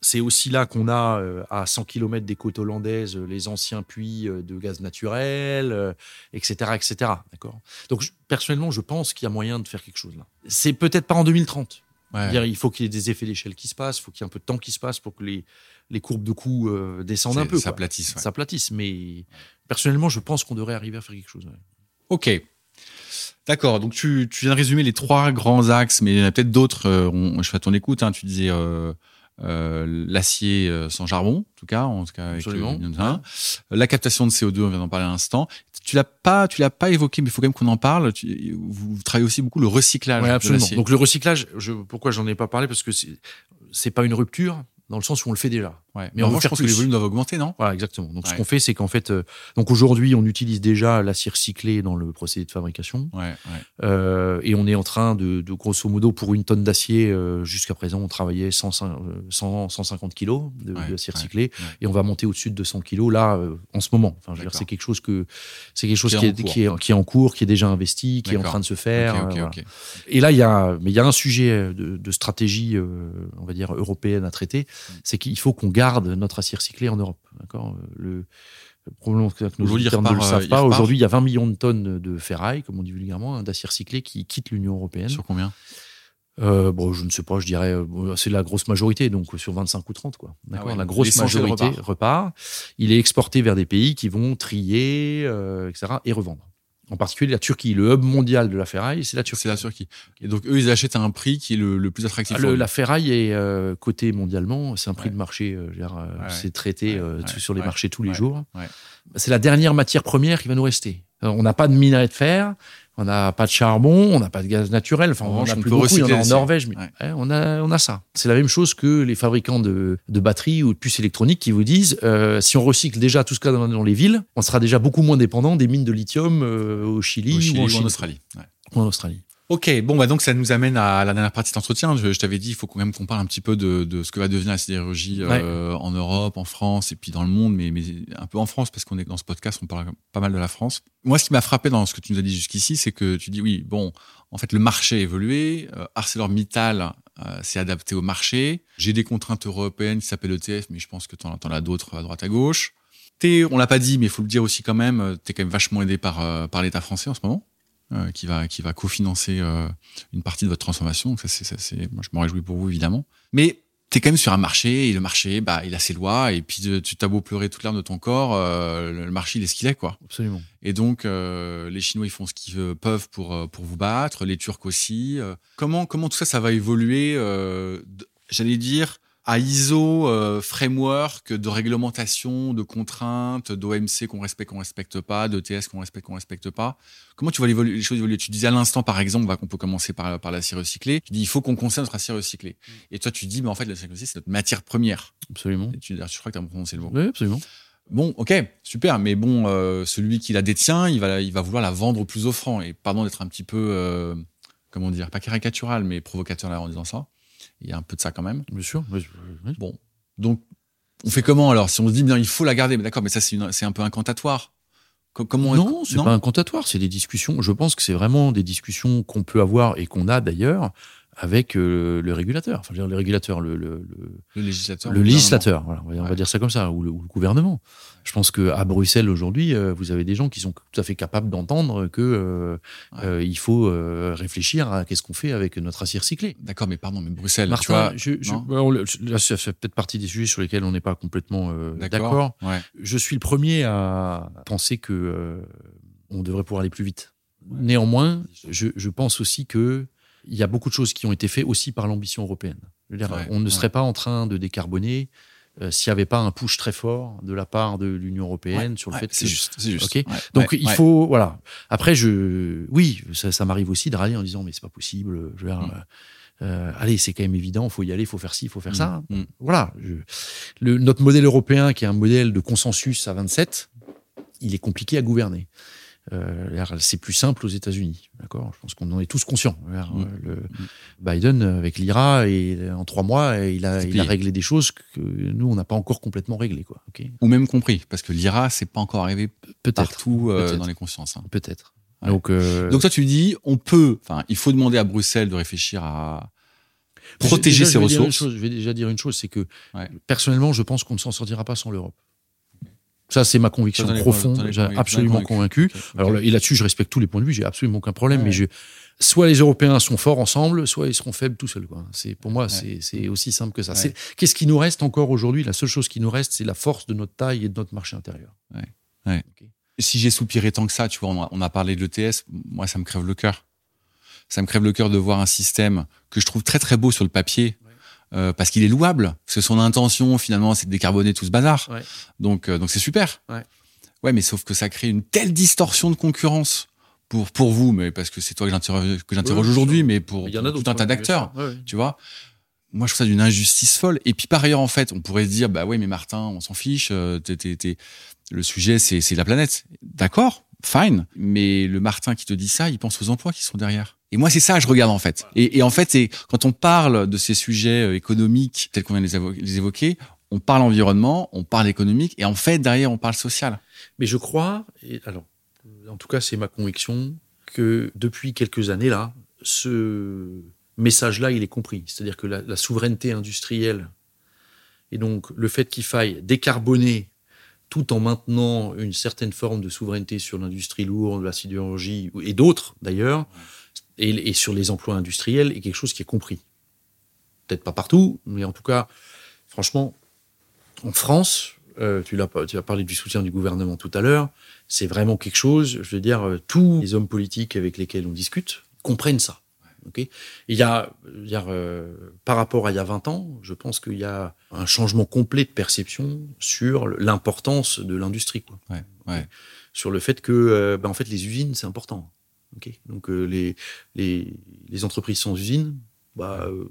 C'est aussi là qu'on a euh, à 100 km des côtes hollandaises euh, les anciens puits euh, de gaz naturel, euh, etc., etc. D'accord. Donc je- personnellement, je pense qu'il y a moyen de faire quelque chose là. C'est peut-être pas en 2030. Ouais. C'est-à-dire, Il faut qu'il y ait des effets d'échelle qui se passent, il faut qu'il y ait un peu de temps qui se passe pour que les, les courbes de coûts euh, descendent un peu. quoi. s'aplatissent, ouais. S'aplatissent. Mais personnellement, je pense qu'on devrait arriver à faire quelque chose. ouais. Ok. D'accord. Donc tu, tu viens de résumer les trois grands axes, mais il y en a peut-être d'autres. euh, je fais à ton écoute. Hein, tu disais euh, euh, l'acier euh, sans charbon, en tout cas, en tout cas avec le- la captation de CO2. On vient d'en parler à l'instant. Tu l'as pas, tu l'as pas évoqué, mais il faut quand même qu'on en parle. Tu- vous travaillez aussi beaucoup le recyclage Ouais, absolument. Donc le recyclage, je, pourquoi j'en ai pas parlé? Parce que c'est pas une rupture dans le sens où on le fait déjà. Ouais. mais en revanche, je pense que les volumes doivent augmenter, non? Voilà, exactement. Donc ce qu'on fait, c'est qu'en fait, euh, donc aujourd'hui, on utilise déjà l'acier recyclé dans le procédé de fabrication, Ouais. Euh, et on est en train de, de grosso modo, pour une tonne d'acier, euh, jusqu'à présent, on travaillait 100, euh, 100, 150 kilos de- ouais, recyclé, ouais. et on va monter au-dessus de 200 kilos là, en ce moment. Enfin, je veux dire, D'accord. c'est quelque chose que c'est quelque chose Qui est qui en est, cours. qui est, qui est en cours, qui est déjà investi, qui est en train de se faire. Voilà. Et là, il y a, mais il y a un sujet de, de stratégie, on va dire européenne à traiter, Mm. c'est qu'il faut qu'on garde notre acier recyclé en Europe. D'accord? Le, le problème que nos auditeurs ne le euh, savent il pas. Aujourd'hui, il y a 20 millions de tonnes de ferraille, comme on dit vulgairement, hein, d'acier recyclé qui quittent l'Union européenne. Sur combien? Euh, bon, je ne sais pas, je dirais, euh, c'est la grosse majorité, donc sur 25 ou 30, quoi. D'accord, Ah ouais, la grosse majorité repart. repart. Il est exporté vers des pays qui vont trier, euh, etc., et revendre. En particulier la Turquie, le hub mondial de la ferraille, c'est la Turquie. C'est la Turquie. Et donc, eux, ils achètent à un prix qui est le, le plus attractif. Ah, le- la ferraille est euh, cotée mondialement, c'est un prix Ouais. de marché, euh, euh, Ouais, c'est traité ouais, euh, sur les marchés tous les jours. ouais. C'est la dernière matière première qui va nous rester. Alors, on n'a pas de minerai de fer, on n'a pas de charbon, on n'a pas de gaz naturel. Enfin, En on revanche, a on plus beaucoup. Il y en a en. Norvège, mais Ouais. ouais, on a on a ça. C'est la même chose que les fabricants de, de batteries ou de puces électroniques qui vous disent euh, si on recycle déjà tout ce qu'il y a dans, dans les villes, on sera déjà beaucoup moins dépendant des mines de lithium euh, au Chili, Au Chili ou en, ou en Chine, Australie. Ouais. ou en Australie. Ok, bon, bah donc ça nous amène à la dernière partie de l'entretien. Je, je t'avais dit, il faut quand même qu'on parle un petit peu de, de ce que va devenir la sidérurgie euh, en Europe, en France et puis dans le monde, mais, mais un peu en France parce qu'on est dans ce podcast, on parle pas mal de la France. Moi, ce qui m'a frappé dans ce que tu nous as dit jusqu'ici, c'est que tu dis oui, bon, en fait, le marché a évolué, euh, ArcelorMittal euh, s'est adapté au marché. J'ai des contraintes européennes qui s'appellent ETF, mais je pense que tu en, as d'autres à droite à gauche. T'es, on l'a pas dit, mais il faut le dire aussi quand même, tu es quand même vachement aidé par, euh, par l'État français en ce moment euh, qui va qui va cofinancer euh, une partie de votre transformation. Donc ça c'est moi je m'en réjouis pour vous évidemment. Mais tu es quand même sur un marché et le marché bah il a ses lois et puis tu t'as beau pleurer toute l'heure de ton corps, euh, le marché il est ce qu'il est quoi. Absolument. Et donc euh, les Chinois ils font ce qu'ils euh, peuvent pour euh, pour vous battre, les Turcs aussi. Comment comment tout ça ça va évoluer euh, J'allais dire à ISO euh, framework de réglementation, de contraintes, d'OMC qu'on respecte, qu'on respecte pas, d'ETS qu'on respecte, qu'on respecte pas. Comment tu vois les choses évoluer Tu disais à l'instant, par exemple, va- qu'on peut commencer par, par l'acier recyclé. Tu dis, il faut qu'on conserve notre acier recyclé. Et toi, tu dis, mais en fait, l'acier recyclé, c'est notre matière première. Absolument. Et tu, je crois que tu as prononcé le mot. Oui, absolument. Bon, ok, super, mais bon, euh, celui qui la détient, il va, il va vouloir la vendre au plus offrant. Et pardon d'être un petit peu, euh, comment dire, pas caricatural, mais provocateur là en disant ça. Il y a un peu de ça quand même. Bien sûr. Oui, oui. Bon, donc on fait comment alors? Si on se dit bien, il faut la garder, mais d'accord, mais ça c'est un peu incantatoire. Co- Comment Non, c'est pas incantatoire, c'est des discussions. Je pense que c'est vraiment des discussions qu'on peut avoir et qu'on a d'ailleurs avec euh, le régulateur. Enfin, je veux dire, le régulateur, le, le, le- le législateur. le législateur. Voilà, on va, on va Ouais. dire ça comme ça, ou le, ou le gouvernement. Je pense que à Bruxelles aujourd'hui, euh, vous avez des gens qui sont tout à fait capables d'entendre que euh, Ouais. euh, il faut réfléchir à qu'est-ce qu'on fait avec notre acier recyclé. D'accord, mais pardon, mais Bruxelles, tu vois. le- là, ça fait peut-être partie des sujets sur lesquels on n'est pas complètement d'accord. Ouais. Je suis le premier à penser que on devrait pouvoir aller plus vite. Néanmoins, je, je pense aussi que il y a beaucoup de choses qui ont été faites aussi par l'ambition européenne. Je veux dire, Ouais, on ne ouais. serait pas en train de décarboner euh, s'il n'y avait pas un push très fort de la part de l'Union européenne Ouais, sur le fait c'est que juste, c'est juste. Ok. Ouais, donc il faut voilà. Après je oui ça, ça m'arrive aussi de râler en disant mais c'est pas possible. Je veux dire, Mm. euh, euh, allez c'est quand même évident. Il faut y aller. Il faut faire ci. Il faut faire ça. Mm, mm. Voilà. je- le, notre modèle européen qui est un modèle de consensus à 27, il est compliqué à gouverner. Euh, c'est plus simple aux États-Unis, d'accord? Je pense qu'on en est tous conscients. Euh, Mm. Le Biden avec l'IRA et en trois mois, il a, il réglé des choses que nous on n'a pas encore complètement réglées, quoi. Ou même compris, parce que l'IRA, c'est pas encore arrivé partout euh, dans les consciences. hein. peut-être. Ouais. Donc, euh, Donc toi, tu dis, on peut, enfin, il faut demander à Bruxelles de réfléchir à protéger Déjà, ses ressources. chose, je vais déjà dire une chose, c'est que Ouais. personnellement, je pense qu'on ne s'en sortira pas sans l'Europe. Ça, c'est ma conviction profonde. J'ai absolument convaincu. Alors et là-dessus, je respecte tous les points de vue. J'ai absolument aucun problème. Ouais. Mais je, soit les Européens sont forts ensemble, soit ils seront faibles tout seuls. C'est pour moi, Ouais. c'est aussi simple que ça. Ouais. Qu'est-ce qui nous reste encore aujourd'hui? La seule chose qui nous reste, c'est la force de notre taille et de notre marché intérieur. si j'ai soupiré tant que ça, tu vois, on a, on a parlé de l'ETS, moi, ça me crève le cœur. Ça me crève le cœur de voir un système que je trouve très très beau sur le papier, euh, parce qu'il est louable, parce que son intention, finalement, c'est de décarboner tout ce bazar. Ouais. Donc, euh, donc c'est super. Ouais. ouais, mais sauf que ça crée une telle distorsion de concurrence pour pour vous, mais parce que c'est toi que j'interroge Ouais, aujourd'hui, mais pour, y tout un tas d'acteurs tu vois. Moi, je trouve ça d'une injustice folle. Et puis, par ailleurs, en fait, on pourrait se dire, bah oui, mais Martin, on s'en fiche. euh, t'es- t'es- t'es- Le sujet, c'est c'est la planète. D'accord, fine. Mais le Martin qui te dit ça, il pense aux emplois qui sont derrière. Et moi, c'est ça que je regarde, en fait. Et, et en fait, c'est quand on parle de ces sujets euh, économiques, tels qu'on vient de les évoquer, on parle environnement, on parle économique, et en fait, derrière, on parle social. Mais je crois, et alors, en tout cas, c'est ma conviction, que depuis quelques années là, ce message-là, il est compris. C'est-à-dire que la, la souveraineté industrielle et donc le fait qu'il faille décarboner tout en maintenant une certaine forme de souveraineté sur l'industrie lourde, la sidérurgie et d'autres d'ailleurs, et, sur les emplois industriels est quelque chose qui est compris. Peut-être pas partout, mais en tout cas, franchement, en France, euh, tu, as, tu as parlé du soutien du gouvernement tout à l'heure, c'est vraiment quelque chose, je veux dire, euh, tous les hommes politiques avec lesquels on discute comprennent ça. il y a, euh, par rapport à il y a 20 ans, je pense qu'il y a un changement complet de perception sur l'importance de l'industrie. Sur le fait que ben, en fait, les usines, c'est important. Donc les, les, les entreprises sans usines, bah, euh,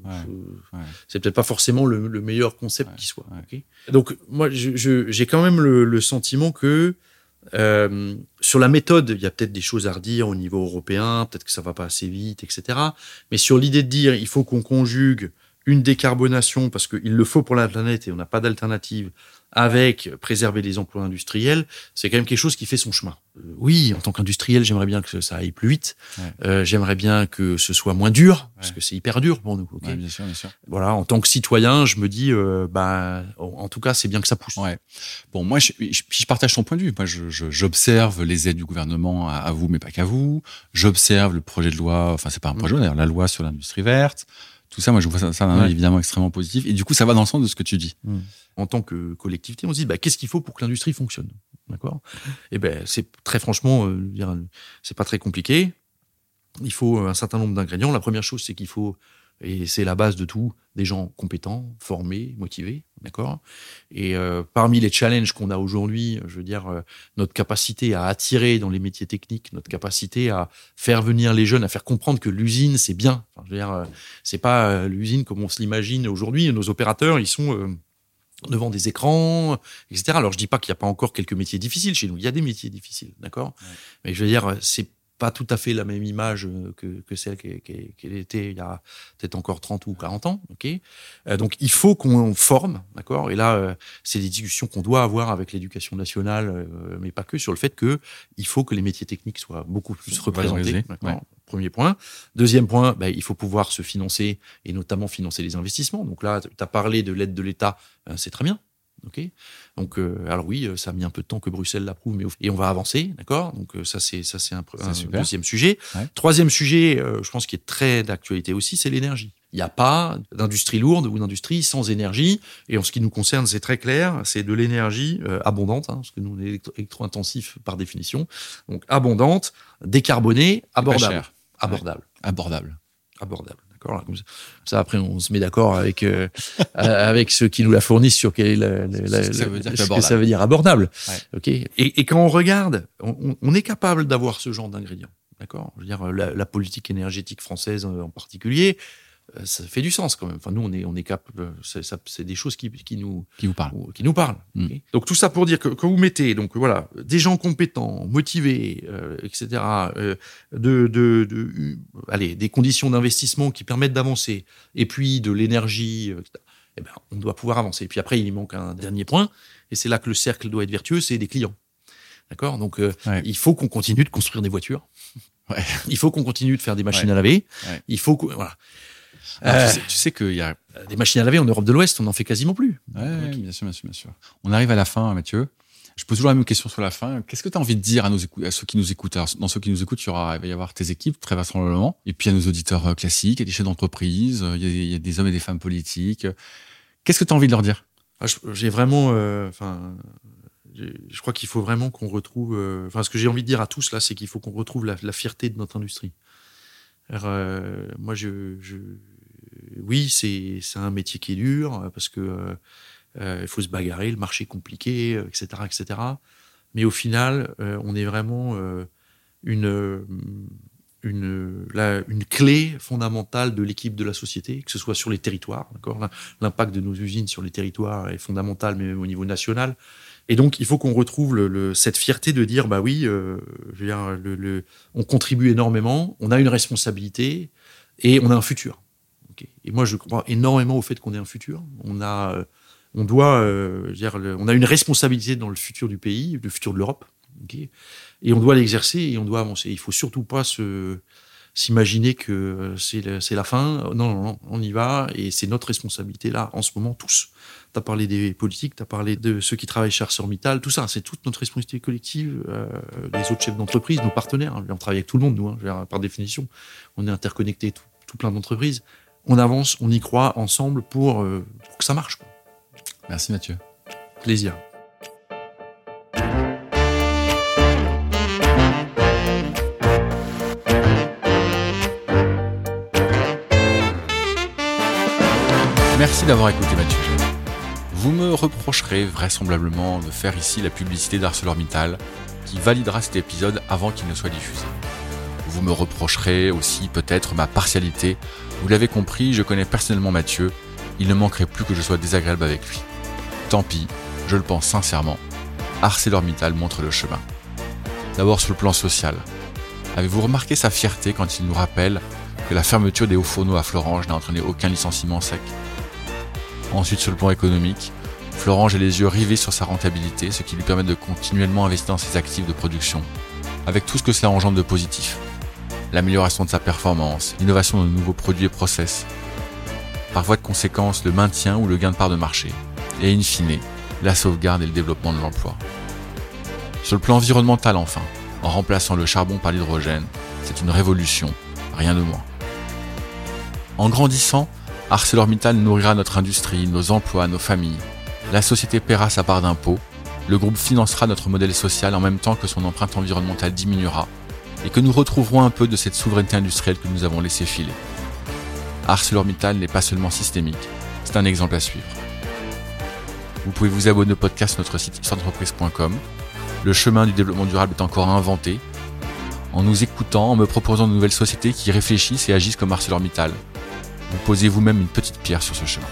c'est peut-être pas forcément le, meilleur concept qui soit. Donc moi, j'ai quand même le, sentiment que euh, sur la méthode, il y a peut-être des choses à redire au niveau européen, peut-être que ça va pas assez vite, etc. Mais sur l'idée de dire, il faut qu'on conjugue une décarbonation parce qu'il le faut pour la planète et on n'a pas d'alternative avec préserver les emplois industriels, c'est quand même quelque chose qui fait son chemin. Euh, oui, en tant qu'industriel, j'aimerais bien que ça aille plus vite. Euh, j'aimerais bien que ce soit moins dur, parce que c'est hyper dur pour nous. bien sûr, bien sûr. Voilà, en tant que citoyen, je me dis, euh, bah, en tout cas, c'est bien que ça pousse. Ouais. Bon, moi, je, je, partage ton point de vue. Moi, j'observe les aides du gouvernement à, vous, mais pas qu'à vous. J'observe le projet de loi. Enfin, c'est pas un projet, d'ailleurs, la loi sur l'industrie verte. Tout ça, moi, je vois ça, ça évidemment extrêmement positif. Et du coup, ça va dans le sens de ce que tu dis. Hmm en tant que collectivité, on se dit bah, qu'est-ce qu'il faut pour que l'industrie fonctionne? D'accord? Et eh ben c'est très franchement, euh, c'est pas très compliqué. Il faut un certain nombre d'ingrédients. La première chose, c'est qu'il faut et c'est la base de tout, des gens compétents, formés, motivés, d'accord? Et euh, parmi les challenges qu'on a aujourd'hui, je veux dire, euh, notre capacité à attirer dans les métiers techniques, notre capacité à faire venir les jeunes, à faire comprendre que l'usine, c'est bien. Enfin, je veux dire, c'est pas l'usine comme on se l'imagine aujourd'hui. Nos opérateurs, ils sont devant des écrans, etc. Alors je dis pas qu'il n'y a pas encore quelques métiers difficiles chez nous. Il y a des métiers difficiles, d'accord? Mais je veux dire, c'est pas tout à fait la même image euh, que, que celle qu'elle était il y a peut-être encore 30 ou 40 ans. ok? Euh, donc il faut qu'on forme, d'accord? Et là, euh, c'est des discussions qu'on doit avoir avec l'éducation nationale, mais pas que, sur le fait que il faut que les métiers techniques soient beaucoup plus représentés. Premier point. Deuxième point, ben, il faut pouvoir se financer et notamment financer les investissements. Donc là, tu as parlé de l'aide de l'État, ben, c'est très bien. Ok. Donc, euh, alors oui, euh, ça a mis un peu de temps que Bruxelles l'approuve, mais et on va avancer, d'accord? Donc euh, ça c'est ça c'est un, deuxième sujet. Troisième sujet, je pense qui est très d'actualité aussi, c'est l'énergie. Il n'y a pas d'industrie lourde ou d'industrie sans énergie. Et en ce qui nous concerne, c'est très clair, c'est de l'énergie abondante, hein, parce que nous on est électro-intensif par définition, donc abondante, décarbonée, abordable, abordable, abordable, abordable. D'accord Comme ça, après, on se met d'accord avec, (laughs) euh, avec ceux qui nous la fournissent sur quel est la, ce, que, ça veut dire, abordable. ok et, et, quand on regarde, on, on est capable d'avoir ce genre d'ingrédients. D'accord? Je veux dire, la, la, politique énergétique française en particulier, euh, ça fait du sens quand même. Enfin, nous, on est, on est capable. Euh, c'est des choses qui, qui nous, qui vous parlent, qui nous parlent. Mm. Donc tout ça pour dire que quand vous mettez, donc voilà, des gens compétents, motivés, euh, etc., euh, de, de, de, allez, des conditions d'investissement qui permettent d'avancer, et puis de l'énergie, eh ben, on doit pouvoir avancer. Et puis après, il manque un dernier point, et c'est là que le cercle doit être vertueux, c'est des clients. D'accord? Donc il faut qu'on continue de construire des voitures. Ouais. Il faut qu'on continue de faire des machines à laver. Il faut que voilà. Euh, tu sais, qu'il y a des machines à laver en Europe de l'Ouest, on n'en fait quasiment plus. Ouais, bien sûr, bien sûr, bien sûr. On arrive à la fin, Mathieu. Je pose toujours la même question sur la fin. Qu'est-ce que tu as envie de dire à, nos à ceux qui nous écoutent? Dans ceux qui nous écoutent, il, y aura, il va y avoir tes équipes, très vraisemblablement. Et puis, a nos auditeurs euh, classiques, il y a des chefs d'entreprise, il, y a des hommes et des femmes politiques. Qu'est-ce que tu as envie de leur dire? Ah, J'ai vraiment... Euh, enfin, je crois qu'il faut vraiment qu'on retrouve... Enfin, ce que j'ai envie de dire à tous, là, c'est qu'il faut qu'on retrouve la, fierté de notre industrie. moi, je, je oui, c'est un métier qui est dur euh, parce que euh, euh, faut se bagarrer, le marché est compliqué, etc., etc. Mais au final, on est vraiment une une, clé fondamentale de l'équipe de la société, que ce soit sur les territoires. L'impact de nos usines sur les territoires est fondamental, mais même au niveau national. Et donc, il faut qu'on retrouve cette fierté de dire, bah oui, on contribue énormément, on a une responsabilité et on a un futur. Et moi, je crois énormément au fait qu'on ait un futur. On a, euh, on doit, euh, dire, on a une responsabilité dans le futur du pays, le futur de l'Europe. et on doit l'exercer et on doit avancer. Il faut surtout pas s'imaginer que c'est la fin. Non, non, non, on y va et c'est notre responsabilité là, en ce moment, tous. Tu as parlé des politiques, tu as parlé de ceux qui travaillent chez ArcelorMittal, tout ça, c'est toute notre responsabilité collective. Euh, les autres chefs d'entreprise, nos partenaires, on travaille avec tout le monde, nous, hein, par définition. On est interconnectés, tout plein d'entreprises. On avance, on y croit ensemble pour, euh, pour que ça marche. Quoi. Merci Mathieu. Plaisir. Merci d'avoir écouté Mathieu Vous me reprocherez vraisemblablement de faire ici la publicité d'ArcelorMittal qui validera cet épisode avant qu'il ne soit diffusé. Vous me reprocherez aussi peut-être ma partialité. Vous l'avez compris, je connais personnellement Mathieu. Il ne manquerait plus que je sois désagréable avec lui. Tant pis, je le pense sincèrement. ArcelorMittal montre le chemin. D'abord sur le plan social. Avez-vous remarqué sa fierté quand il nous rappelle que la fermeture des hauts fourneaux à Florange n'a entraîné aucun licenciement sec? Ensuite, sur le plan économique, Florange a les yeux rivés sur sa rentabilité, ce qui lui permet de continuellement investir dans ses actifs de production, avec tout ce que cela engendre de positif. L'amélioration de sa performance, l'innovation de nouveaux produits et process, par voie de conséquence le maintien ou le gain de part de marché, et in fine, la sauvegarde et le développement de l'emploi. Sur le plan environnemental enfin, en remplaçant le charbon par l'hydrogène, c'est une révolution, rien de moins. En grandissant, ArcelorMittal nourrira notre industrie, nos emplois, nos familles. La société paiera sa part d'impôts. Le groupe financera notre modèle social en même temps que son empreinte environnementale diminuera et que nous retrouverons un peu de cette souveraineté industrielle que nous avons laissé filer. ArcelorMittal n'est pas seulement systémique, c'est un exemple à suivre. Vous pouvez vous abonner au podcast notre site entreprise.com. Le chemin du développement durable est encore à inventer. En nous écoutant, en me proposant de nouvelles sociétés qui réfléchissent et agissent comme ArcelorMittal, vous posez vous-même une petite pierre sur ce chemin.